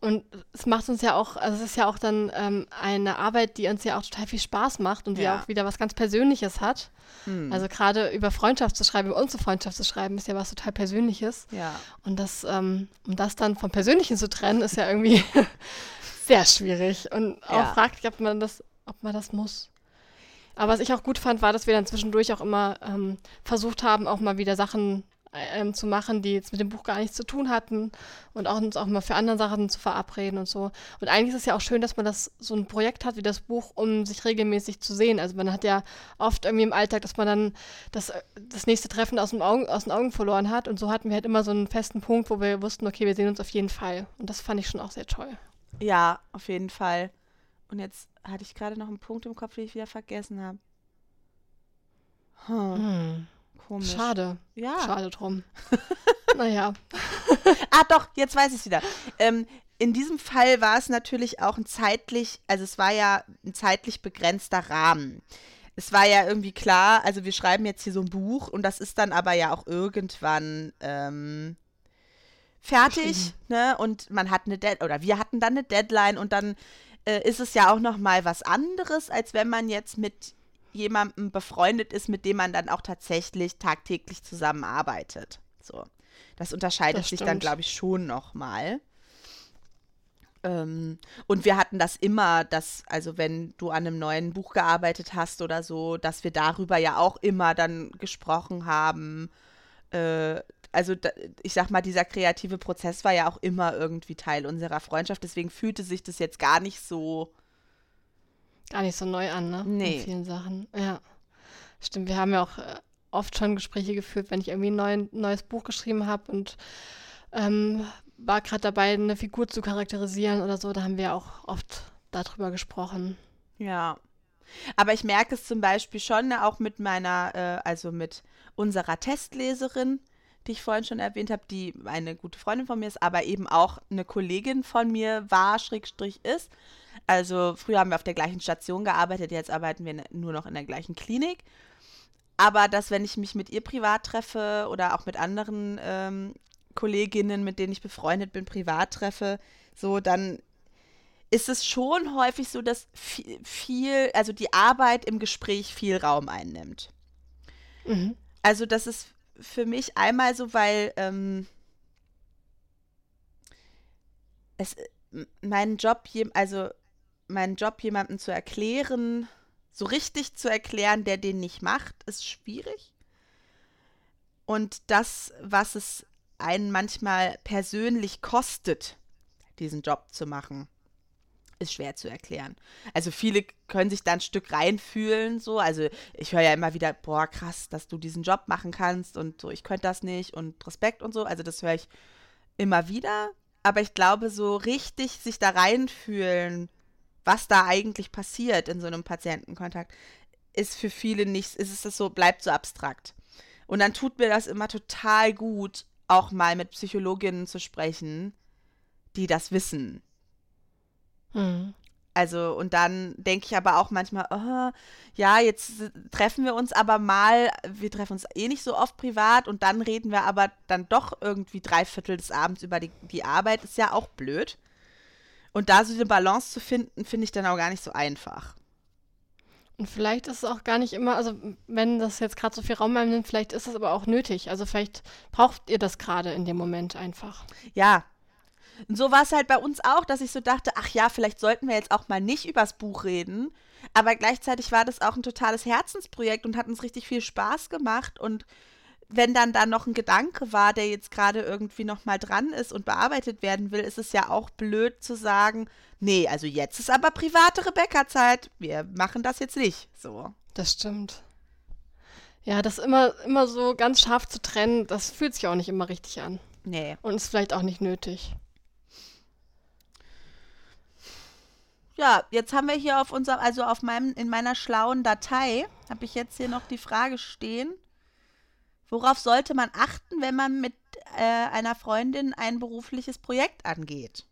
Speaker 2: Und es macht uns ja auch, also es ist ja auch dann ähm, eine Arbeit, die uns ja auch total viel Spaß macht und die ja. auch wieder was ganz Persönliches hat. Hm. Also gerade über Freundschaft zu schreiben, über unsere Freundschaft zu schreiben, ist ja was total Persönliches.
Speaker 1: Ja.
Speaker 2: Und das, ähm, um das dann vom Persönlichen zu trennen, ist ja irgendwie sehr schwierig. Und auch ja. fragt, ob man das, ob man das muss. Aber was ich auch gut fand, war, dass wir dann zwischendurch auch immer ähm, versucht haben, auch mal wieder Sachen ähm, zu machen, die jetzt mit dem Buch gar nichts zu tun hatten und auch uns auch mal für andere Sachen zu verabreden und so. Und eigentlich ist es ja auch schön, dass man das so ein Projekt hat wie das Buch, um sich regelmäßig zu sehen. Also man hat ja oft irgendwie im Alltag, dass man dann das, das nächste Treffen aus, dem Augen, aus den Augen verloren hat und so hatten wir halt immer so einen festen Punkt, wo wir wussten, okay, wir sehen uns auf jeden Fall. Und das fand ich schon auch sehr toll.
Speaker 1: Ja, auf jeden Fall. Und jetzt hatte ich gerade noch einen Punkt im Kopf, den ich wieder vergessen habe.
Speaker 2: Hm. Hm. Komisch. Schade. Ja. Schade drum. naja.
Speaker 1: ah, doch, jetzt weiß ich es wieder. Ähm, in diesem Fall war es natürlich auch ein zeitlich, also es war ja ein zeitlich begrenzter Rahmen. Es war ja irgendwie klar, also wir schreiben jetzt hier so ein Buch und das ist dann aber ja auch irgendwann ähm, fertig, ne? Und man hat eine Deadline, oder wir hatten dann eine Deadline und dann äh, ist es ja auch noch mal was anderes, als wenn man jetzt mit jemandem befreundet ist, mit dem man dann auch tatsächlich tagtäglich zusammenarbeitet. So. Das unterscheidet das sich dann, glaube ich, schon nochmal. Ähm, und wir hatten das immer, dass, also wenn du an einem neuen Buch gearbeitet hast oder so, dass wir darüber ja auch immer dann gesprochen haben. Äh, also da, ich sag mal, dieser kreative Prozess war ja auch immer irgendwie Teil unserer Freundschaft. Deswegen fühlte sich das jetzt gar nicht so
Speaker 2: gar nicht so neu an, ne? Nee. In vielen Sachen. Ja. Stimmt, wir haben ja auch äh, oft schon Gespräche geführt, wenn ich irgendwie ein neu, neues Buch geschrieben habe und ähm, war gerade dabei, eine Figur zu charakterisieren oder so, da haben wir auch oft darüber gesprochen.
Speaker 1: Ja. Aber ich merke es zum Beispiel schon auch mit meiner, äh, also mit unserer Testleserin, die ich vorhin schon erwähnt habe, die eine gute Freundin von mir ist, aber eben auch eine Kollegin von mir war, Schrägstrich ist. Also früher haben wir auf der gleichen Station gearbeitet, jetzt arbeiten wir nur noch in der gleichen Klinik. Aber dass, wenn ich mich mit ihr privat treffe oder auch mit anderen ähm, Kolleginnen, mit denen ich befreundet bin, privat treffe, so, dann ist es schon häufig so, dass viel, also die Arbeit im Gespräch viel Raum einnimmt. Mhm. Also das ist für mich einmal so, weil ähm, es mein Job, also meinen Job jemandem zu erklären, so richtig zu erklären, der den nicht macht, ist schwierig. Und das, was es einen manchmal persönlich kostet, diesen Job zu machen, ist schwer zu erklären. Also viele können sich da ein Stück reinfühlen, so. Also ich höre ja immer wieder, boah, krass, dass du diesen Job machen kannst und so, ich könnte das nicht und Respekt und so. Also das höre ich immer wieder. Aber ich glaube, so richtig sich da reinfühlen, was da eigentlich passiert in so einem Patientenkontakt, ist für viele nichts, ist es so, bleibt so abstrakt. Und dann tut mir das immer total gut, auch mal mit Psychologinnen zu sprechen, die das wissen. Hm. Also, und dann denke ich aber auch manchmal, oh, ja, jetzt treffen wir uns aber mal, wir treffen uns eh nicht so oft privat und dann reden wir aber dann doch irgendwie drei Viertel des Abends über die, die Arbeit, ist ja auch blöd. Und da so eine Balance zu finden, finde ich dann auch gar nicht so einfach.
Speaker 2: Und vielleicht ist es auch gar nicht immer, also wenn das jetzt gerade so viel Raum einnimmt, vielleicht ist es aber auch nötig. Also vielleicht braucht ihr das gerade in dem Moment einfach.
Speaker 1: Ja. Und so war es halt bei uns auch, dass ich so dachte, ach ja, vielleicht sollten wir jetzt auch mal nicht übers Buch reden. Aber gleichzeitig war das auch ein totales Herzensprojekt und hat uns richtig viel Spaß gemacht. Und wenn dann da noch ein Gedanke war, der jetzt gerade irgendwie noch mal dran ist und bearbeitet werden will, ist es ja auch blöd zu sagen, nee, also jetzt ist aber private Rebecca-Zeit. Wir machen das jetzt nicht. So.
Speaker 2: Das stimmt. Ja, das immer, immer so ganz scharf zu trennen, das fühlt sich auch nicht immer richtig an.
Speaker 1: Nee.
Speaker 2: Und ist vielleicht auch nicht nötig.
Speaker 1: Ja, jetzt haben wir hier auf unserem, also auf meinem, in meiner schlauen Datei, habe ich jetzt hier noch die Frage stehen. Worauf sollte man achten, wenn man mit äh, einer Freundin ein berufliches Projekt angeht?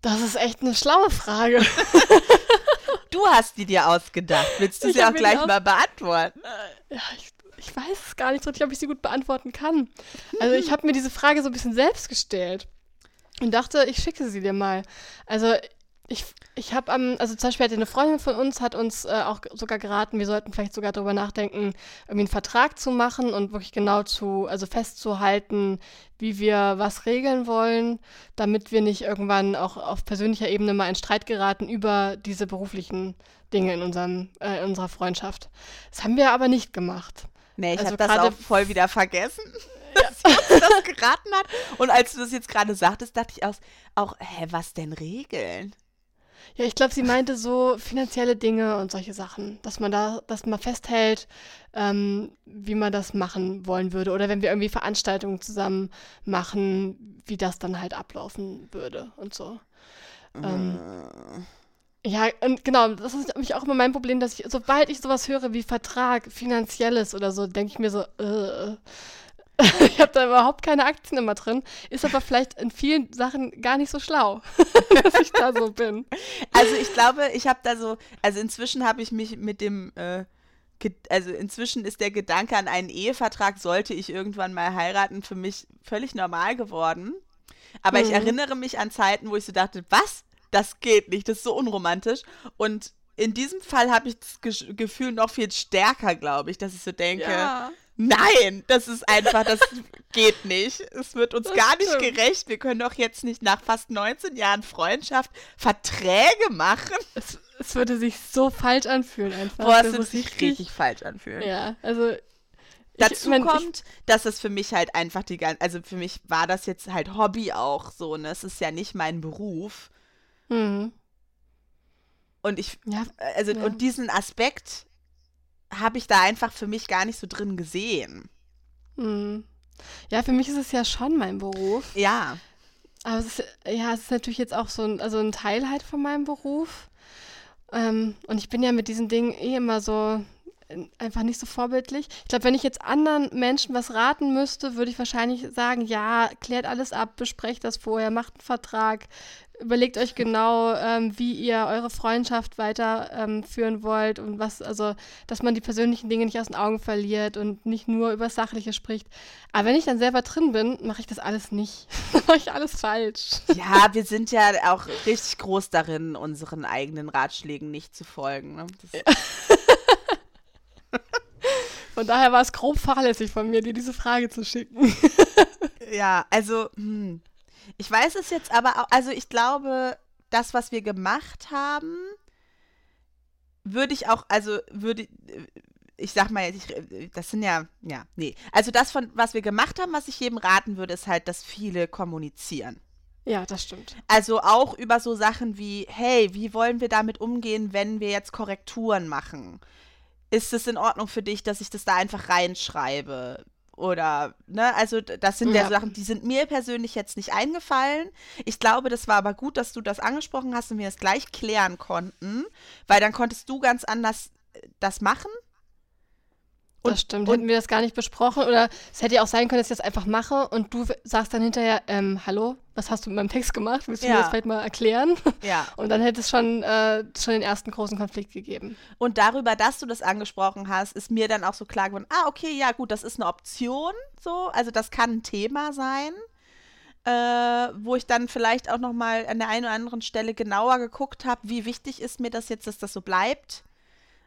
Speaker 2: Das ist echt eine schlaue Frage.
Speaker 1: Du hast die dir ausgedacht. Willst du
Speaker 2: Ich
Speaker 1: sie auch gleich mal beantworten?
Speaker 2: Ja, ich, ich weiß es gar nicht so richtig, ob ich sie gut beantworten kann. Also ich habe mir diese Frage so ein bisschen selbst gestellt und dachte, ich schicke sie dir mal. Also ich, ich habe am, also zum Beispiel hat eine Freundin von uns hat uns äh, auch sogar geraten, wir sollten vielleicht sogar darüber nachdenken, irgendwie einen Vertrag zu machen und wirklich genau zu, also festzuhalten, wie wir was regeln wollen, damit wir nicht irgendwann auch auf persönlicher Ebene mal in Streit geraten über diese beruflichen Dinge in, unserem, äh, in unserer Freundschaft. Das haben wir aber nicht gemacht.
Speaker 1: Nee, ich
Speaker 2: Also
Speaker 1: habe das
Speaker 2: gerade-
Speaker 1: auch voll wieder vergessen, dass sie uns das geraten hat. Und als du das jetzt gerade sagtest, dachte ich auch, auch, hä, was denn Regeln?
Speaker 2: Ja, ich glaube, sie meinte so finanzielle Dinge und solche Sachen, dass man da, dass man festhält, ähm, wie man das machen wollen würde. Oder wenn wir irgendwie Veranstaltungen zusammen machen, wie das dann halt ablaufen würde und so. Ähm, ja, und genau, das ist nämlich auch immer mein Problem, dass ich, sobald ich sowas höre wie Vertrag, Finanzielles oder so, denke ich mir so, äh, ich habe da überhaupt keine Aktien immer drin. Ist aber vielleicht in vielen Sachen gar nicht so schlau, dass ich da so bin.
Speaker 1: Also ich glaube, ich habe da so, also inzwischen habe ich mich mit dem, äh, also inzwischen ist der Gedanke an einen Ehevertrag, sollte ich irgendwann mal heiraten, für mich völlig normal geworden. Aber ich
Speaker 2: Mhm.
Speaker 1: erinnere mich an Zeiten, wo ich so dachte, was? Das geht nicht, das ist so unromantisch. Und in diesem Fall habe ich das Ge Gefühl noch viel stärker, glaube ich, dass ich so denke, Nein, das ist einfach, das geht nicht. Es wird uns
Speaker 2: Das
Speaker 1: gar nicht
Speaker 2: stimmt.
Speaker 1: gerecht. Wir können doch jetzt nicht nach fast 19 Jahren Freundschaft Verträge machen.
Speaker 2: Es, es würde sich so falsch anfühlen einfach.
Speaker 1: Boah, es
Speaker 2: ist
Speaker 1: sich richtig falsch anfühlen.
Speaker 2: Ja, also. ich
Speaker 1: Dazu
Speaker 2: mein, ich-
Speaker 1: kommt, dass es für mich halt einfach die ganze, also für mich war das jetzt halt Hobby auch so, ne? Es ist ja nicht mein Beruf.
Speaker 2: Mhm.
Speaker 1: Und ich,
Speaker 2: Ja,
Speaker 1: also,
Speaker 2: Ja.
Speaker 1: und diesen Aspekt habe ich da einfach für mich gar nicht so drin gesehen.
Speaker 2: mhm. ja, für mich ist es ja schon mein Beruf.
Speaker 1: Ja.
Speaker 2: Aber es ist, ja, es ist natürlich jetzt auch so ein, also ein Teil halt von meinem Beruf. Ähm, und ich bin ja mit diesen Dingen eh immer so äh, einfach nicht so vorbildlich. Ich glaube, wenn ich jetzt anderen Menschen was raten müsste, würde ich wahrscheinlich sagen, ja, klärt alles ab, besprecht das vorher, macht einen Vertrag, überlegt euch genau, ähm, wie ihr eure Freundschaft weiterführen ähm, wollt und was, also, dass man die persönlichen Dinge nicht aus den Augen verliert und nicht nur über das Sachliche spricht. Aber wenn ich dann selber drin bin, mache ich das alles nicht. mache ich alles falsch.
Speaker 1: Ja, wir sind ja auch richtig groß darin, unseren eigenen Ratschlägen nicht zu folgen. Ne?
Speaker 2: Von daher war es grob fahrlässig von mir, dir diese Frage zu schicken.
Speaker 1: ja, also, hm. Ich weiß es jetzt aber auch, also ich glaube, das, was wir gemacht haben, würde ich auch, also würde, ich sag mal, ich, das sind ja, ja, nee. Also das, von was wir gemacht haben, was ich jedem raten würde, ist halt, dass viele kommunizieren.
Speaker 2: Ja, das stimmt.
Speaker 1: Also auch über so Sachen wie, hey, wie wollen wir damit umgehen, wenn wir jetzt Korrekturen machen? Ist es in Ordnung für dich, dass ich das da einfach reinschreibe? Oder, ne, also das sind ja,
Speaker 2: Ja.
Speaker 1: Sachen, die sind mir persönlich jetzt nicht eingefallen. Ich glaube, das war aber gut, dass du das angesprochen hast und wir das gleich klären konnten, weil dann konntest du ganz anders äh, das machen.
Speaker 2: Das
Speaker 1: Und-
Speaker 2: stimmt.
Speaker 1: und-
Speaker 2: Hätten wir das gar nicht besprochen oder es hätte ja auch sein können, dass ich das einfach mache und du sagst dann hinterher, ähm, hallo, was hast du mit meinem Text gemacht? Willst du mir
Speaker 1: Ja.
Speaker 2: das vielleicht mal erklären?
Speaker 1: Ja.
Speaker 2: Und dann hätte es schon, äh, schon den ersten großen Konflikt gegeben.
Speaker 1: Und darüber, dass du das angesprochen hast, ist mir dann auch so klar geworden, ah, okay, ja gut, das ist eine Option, so, also das kann ein Thema sein. äh, wo ich dann vielleicht auch noch mal an der einen oder anderen Stelle genauer geguckt habe, wie wichtig ist mir das jetzt, dass das so bleibt.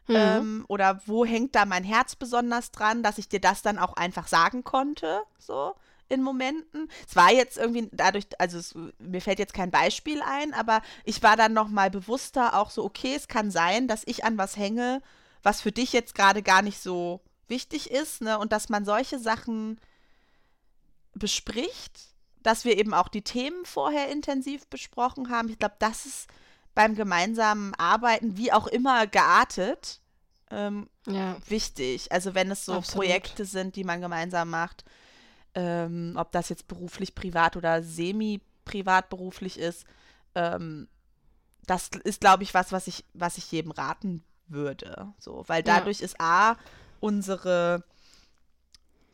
Speaker 1: Mhm. Ähm, oder wo hängt da mein Herz besonders dran, dass ich dir das dann auch einfach sagen konnte, so in Momenten. Es war jetzt irgendwie dadurch, also es, mir fällt jetzt kein Beispiel ein, aber ich war dann noch mal bewusster auch so, okay, es kann sein, dass ich an was hänge, was für dich jetzt gerade gar nicht so wichtig ist, ne? Und dass man solche Sachen bespricht, dass wir eben auch die Themen vorher intensiv besprochen haben. Ich glaube, das ist beim gemeinsamen Arbeiten, wie auch immer geartet, ähm, ja. wichtig. Also wenn es so Absolut. Projekte sind, die man gemeinsam macht, ähm, ob das jetzt beruflich, privat oder semi-privat beruflich ist, ähm, das ist, glaube ich, was, was ich, was ich jedem raten würde. So, weil dadurch ja. ist A, unsere,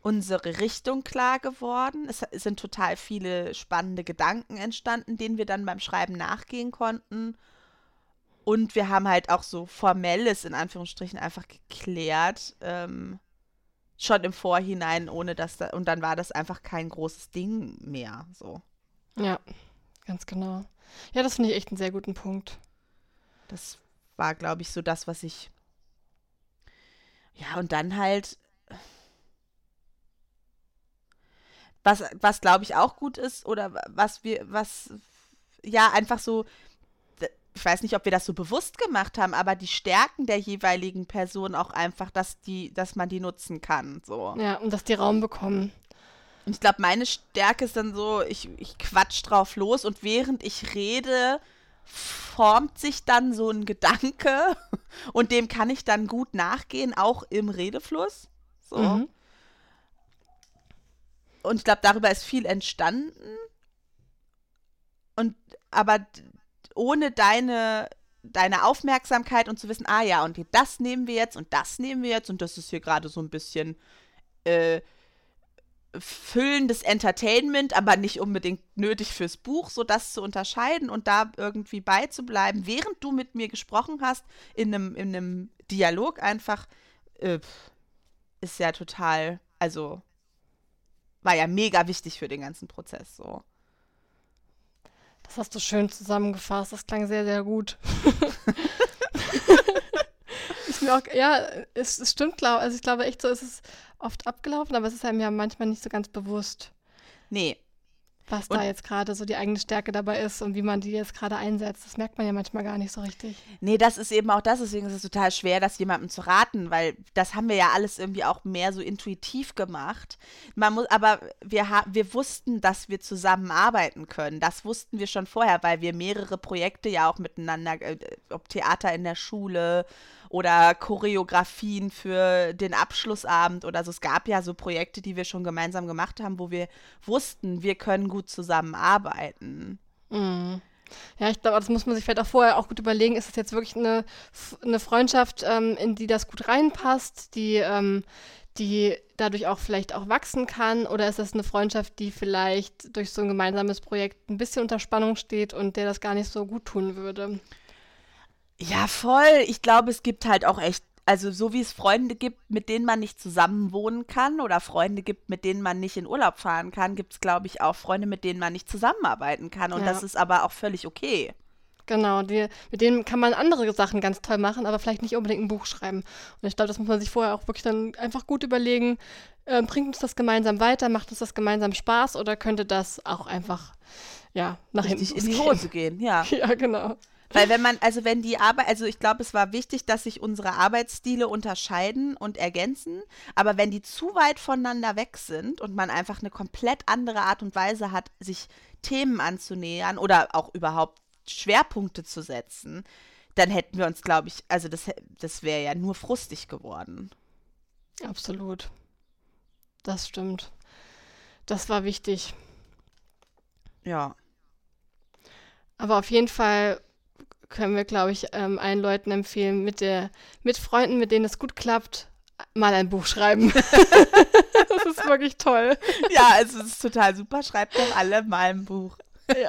Speaker 1: unsere Richtung klar geworden. Es sind total viele spannende Gedanken entstanden, denen wir dann beim Schreiben nachgehen konnten. Und wir haben halt auch so formelles, in Anführungsstrichen, einfach geklärt. Ähm, schon im Vorhinein, ohne dass da, und dann war das einfach kein großes Ding mehr. So.
Speaker 2: Ja, ganz genau. Ja, das finde ich echt einen sehr guten Punkt.
Speaker 1: Das war, glaube ich, so das, was ich. Ja, und dann halt. Was, was glaube ich auch gut ist, oder was wir, was, ja, einfach so, ich weiß nicht, ob wir das so bewusst gemacht haben, aber die Stärken der jeweiligen Person auch einfach, dass die, dass man die nutzen kann. So.
Speaker 2: Ja, und dass die Raum bekommen.
Speaker 1: Und ich glaube, meine Stärke ist dann so, ich, ich quatsch drauf los und während ich rede, formt sich dann so ein Gedanke und dem kann ich dann gut nachgehen, auch im Redefluss. So. Mhm. Und ich glaube, darüber ist viel entstanden. Und aber ohne deine, deine Aufmerksamkeit und zu wissen, ah ja, und das nehmen wir jetzt und das nehmen wir jetzt und das ist hier gerade so ein bisschen äh, füllendes Entertainment, aber nicht unbedingt nötig fürs Buch, so das zu unterscheiden und da irgendwie beizubleiben, während du mit mir gesprochen hast, in einem, in einem Dialog einfach, äh, ist ja total, also war ja mega wichtig für den ganzen Prozess so.
Speaker 2: Das hast du schön zusammengefasst. Das klang sehr, sehr gut. auch, ja, es, es stimmt, glaube Also ich glaube echt, so ist es oft abgelaufen, aber es ist einem ja manchmal nicht so ganz bewusst.
Speaker 1: Nee,
Speaker 2: was und da jetzt gerade so die eigene Stärke dabei ist und wie man die jetzt gerade einsetzt. Das merkt man ja manchmal gar nicht so richtig.
Speaker 1: Nee, das ist eben auch das, deswegen ist es total schwer, das jemandem zu raten, weil das haben wir ja alles irgendwie auch mehr so intuitiv gemacht. Man muss, aber wir, wir wussten, dass wir zusammenarbeiten können. Das wussten wir schon vorher, weil wir mehrere Projekte ja auch miteinander, äh, ob Theater in der Schule oder Choreografien für den Abschlussabend oder so. Es gab ja so Projekte, die wir schon gemeinsam gemacht haben, wo wir wussten, wir können gut zusammenarbeiten.
Speaker 2: Mhm. Ja, ich glaube, das muss man sich vielleicht auch vorher auch gut überlegen. Ist das jetzt wirklich eine, eine Freundschaft, ähm, in die das gut reinpasst, die, ähm, die dadurch auch vielleicht auch wachsen kann? Oder ist das eine Freundschaft, die vielleicht durch so ein gemeinsames Projekt ein bisschen unter Spannung steht und der das gar nicht so gut tun würde?
Speaker 1: Ja, voll. Ich glaube, es gibt halt auch echt, also so wie es Freunde gibt, mit denen man nicht zusammen wohnen kann oder Freunde gibt, mit denen man nicht in Urlaub fahren kann, gibt es, glaube ich, auch Freunde, mit denen man nicht zusammenarbeiten kann. Und ja. das ist aber auch völlig okay.
Speaker 2: Genau, die, mit denen kann man andere Sachen ganz toll machen, aber vielleicht nicht unbedingt ein Buch schreiben. Und ich glaube, das muss man sich vorher auch wirklich dann einfach gut überlegen. Äh, bringt uns das gemeinsam weiter? Macht uns das gemeinsam Spaß? Oder könnte das auch einfach, ja, nach
Speaker 1: Richtig hinten in die Hose gehen? Ja.
Speaker 2: Ja, genau.
Speaker 1: Weil wenn man, also wenn die Arbeit, also ich glaube, es war wichtig, dass sich unsere Arbeitsstile unterscheiden und ergänzen, aber wenn die zu weit voneinander weg sind und man einfach eine komplett andere Art und Weise hat, sich Themen anzunähern oder auch überhaupt Schwerpunkte zu setzen, dann hätten wir uns, glaube ich, also das, das wäre ja nur frustig geworden.
Speaker 2: Absolut. Das stimmt. Das war wichtig.
Speaker 1: Ja.
Speaker 2: Aber auf jeden Fall können wir, glaube ich, ähm, allen Leuten empfehlen, mit, der, mit Freunden, mit denen es gut klappt, mal ein Buch schreiben. das ist wirklich toll.
Speaker 1: Ja, es ist total super. Schreibt doch alle mal ein Buch. Ja.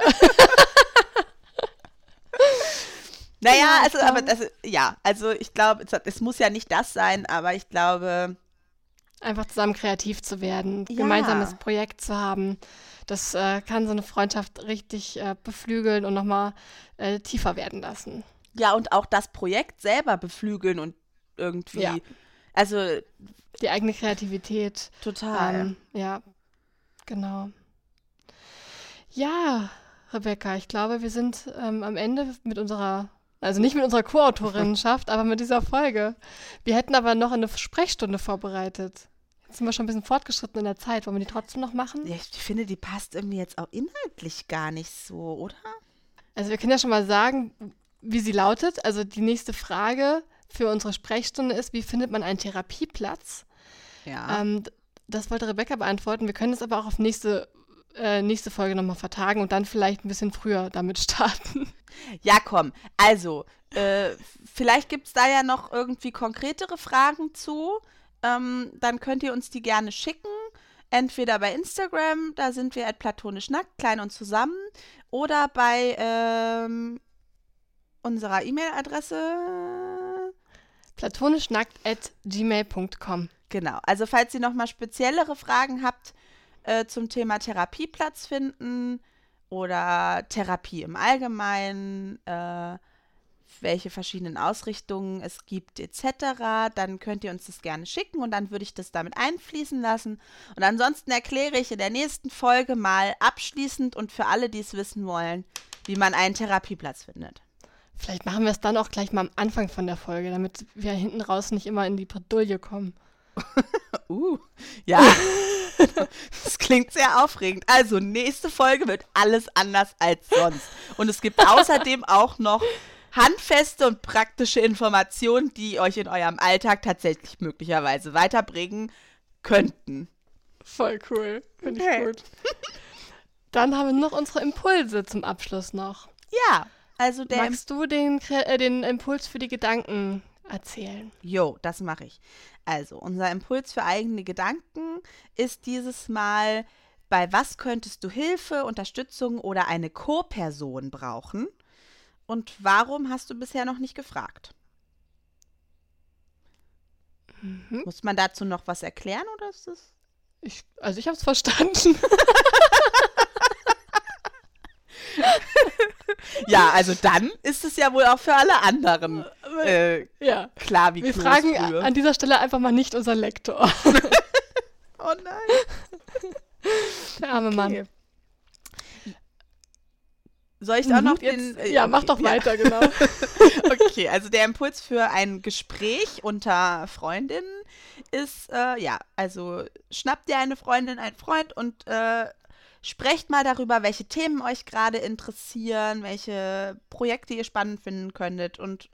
Speaker 1: naja, ja, also, aber das, ja, also ich glaube, es, es muss ja nicht das sein, aber ich glaube,
Speaker 2: Einfach zusammen kreativ zu werden,
Speaker 1: Ja.
Speaker 2: gemeinsames Projekt zu haben. Das äh, kann so eine Freundschaft richtig äh, beflügeln und nochmal äh, tiefer werden lassen.
Speaker 1: Ja, und auch das Projekt selber beflügeln und irgendwie.
Speaker 2: Ja.
Speaker 1: Also
Speaker 2: Die eigene Kreativität.
Speaker 1: total.
Speaker 2: Ähm, ja, genau. Ja, Rebecca, ich glaube, wir sind ähm, am Ende mit unserer, also nicht mit unserer Co-Autorinnenschaft, aber mit dieser Folge. Wir hätten aber noch eine Sprechstunde vorbereitet. Jetzt sind wir schon ein bisschen fortgeschritten in der Zeit. Wollen wir die trotzdem noch machen?
Speaker 1: Ja, ich finde, die passt irgendwie jetzt auch inhaltlich gar nicht so, oder?
Speaker 2: Also wir können ja schon mal sagen, wie sie lautet. Also die nächste Frage für unsere Sprechstunde ist, wie findet man einen Therapieplatz?
Speaker 1: Ja.
Speaker 2: Ähm, das wollte Rebecca beantworten. Wir können es aber auch auf nächste, äh, nächste Folge nochmal vertagen und dann vielleicht ein bisschen früher damit starten.
Speaker 1: Ja, komm. Also, äh, vielleicht gibt es da ja noch irgendwie konkretere Fragen zu. Ähm, dann könnt ihr uns die gerne schicken. Entweder bei Instagram, da sind wir at platonisch nackt, klein und zusammen. Oder bei ähm, unserer E-Mail-Adresse.
Speaker 2: platonischnackt at gmail.com.
Speaker 1: Genau. Also, falls ihr nochmal speziellere Fragen habt äh, zum Thema Therapieplatz finden oder Therapie im Allgemeinen, äh, welche verschiedenen Ausrichtungen es gibt, etc., dann könnt ihr uns das gerne schicken und dann würde ich das damit einfließen lassen. Und ansonsten erkläre ich in der nächsten Folge mal abschließend und für alle, die es wissen wollen, wie man einen Therapieplatz findet.
Speaker 2: Vielleicht machen wir es dann auch gleich mal am Anfang von der Folge, damit wir hinten raus nicht immer in die Bredouille kommen.
Speaker 1: Uh, ja. Das klingt sehr aufregend. Also, nächste Folge wird alles anders als sonst. Und es gibt außerdem auch noch handfeste und praktische Informationen, die euch in eurem Alltag tatsächlich möglicherweise weiterbringen könnten.
Speaker 2: Voll cool. Finde
Speaker 1: Okay.
Speaker 2: ich gut. Dann haben wir noch unsere Impulse zum Abschluss noch.
Speaker 1: Ja, also der.
Speaker 2: Magst du den, äh, den Impuls für die Gedanken erzählen?
Speaker 1: Jo, das mache ich. Also, unser Impuls für eigene Gedanken ist dieses Mal, bei was könntest du Hilfe, Unterstützung oder eine Co-Person brauchen? Und warum hast du bisher noch nicht gefragt?
Speaker 2: Mhm.
Speaker 1: Muss man dazu noch was erklären oder ist das?
Speaker 2: Ich, also ich habe es verstanden.
Speaker 1: Ja, also dann ist es ja wohl auch für alle anderen äh,
Speaker 2: ja.
Speaker 1: klar wie
Speaker 2: Wir
Speaker 1: Kloß
Speaker 2: fragen
Speaker 1: früher.
Speaker 2: an dieser Stelle einfach mal nicht unser Lektor.
Speaker 1: Oh nein.
Speaker 2: Der arme Mann.
Speaker 1: Soll ich auch
Speaker 2: Mhm,
Speaker 1: noch
Speaker 2: jetzt-
Speaker 1: den. äh,
Speaker 2: ja, mach doch weiter, genau.
Speaker 1: Okay, also der Impuls für ein Gespräch unter Freundinnen ist, äh, ja, also schnappt dir eine Freundin, einen Freund und äh, sprecht mal darüber, welche Themen euch gerade interessieren, welche Projekte ihr spannend finden könntet und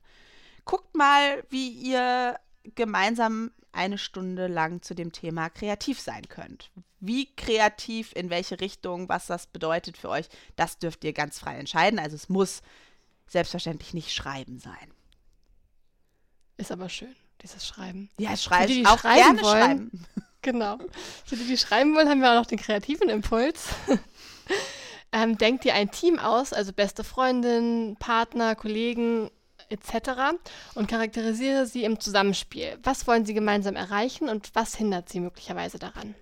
Speaker 1: guckt mal, wie ihr gemeinsam eine Stunde lang zu dem Thema kreativ sein könnt. Wie kreativ, in welche Richtung, was das bedeutet für euch, das dürft ihr ganz frei entscheiden. Also es muss selbstverständlich nicht schreiben sein.
Speaker 2: Ist aber schön, dieses Schreiben.
Speaker 1: Ja, schreibt
Speaker 2: die, die
Speaker 1: auch
Speaker 2: schreiben
Speaker 1: gerne
Speaker 2: wollen.
Speaker 1: schreiben.
Speaker 2: Genau. Für die, die schreiben wollen, haben wir auch noch den kreativen Impuls. ähm, denkt dir ein Team aus, also beste Freundin, Partner, Kollegen etc. und charakterisiere sie im Zusammenspiel. Was wollen sie gemeinsam erreichen und was hindert sie möglicherweise daran?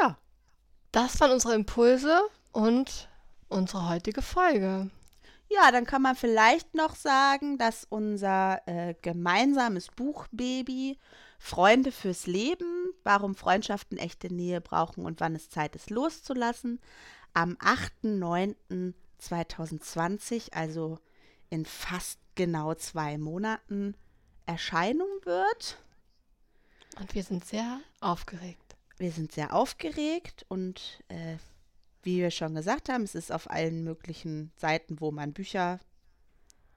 Speaker 1: Ja.
Speaker 2: Das waren unsere Impulse und unsere heutige Folge.
Speaker 1: Ja, dann kann man vielleicht noch sagen, dass unser äh, gemeinsames Buchbaby Freunde fürs Leben, warum Freundschaften echte Nähe brauchen und wann es Zeit ist loszulassen, am 8.9.2020, also in fast genau zwei Monaten, Erscheinung wird.
Speaker 2: Und wir sind sehr aufgeregt.
Speaker 1: Wir sind sehr aufgeregt und äh, wie wir schon gesagt haben, es ist auf allen möglichen Seiten, wo man Bücher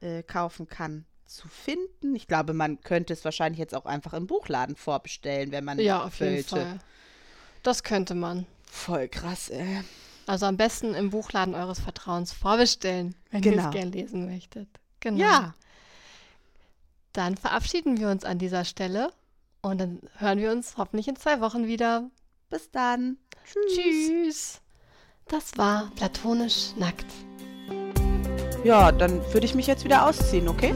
Speaker 1: äh, kaufen kann, zu finden. Ich glaube, man könnte es wahrscheinlich jetzt auch einfach im Buchladen vorbestellen, wenn man
Speaker 2: Ja, auf jeden
Speaker 1: wollte.
Speaker 2: Fall. Das könnte man.
Speaker 1: Voll krass, ey.
Speaker 2: Also am besten im Buchladen eures Vertrauens vorbestellen, wenn ihr
Speaker 1: Genau.
Speaker 2: es gern lesen möchtet. Genau.
Speaker 1: Ja,
Speaker 2: Dann verabschieden wir uns an dieser Stelle und dann hören wir uns hoffentlich in zwei Wochen wieder.
Speaker 1: bis dann.
Speaker 2: Tschüss. Das war platonisch nackt.
Speaker 1: Ja, dann würde ich mich jetzt wieder ausziehen, okay?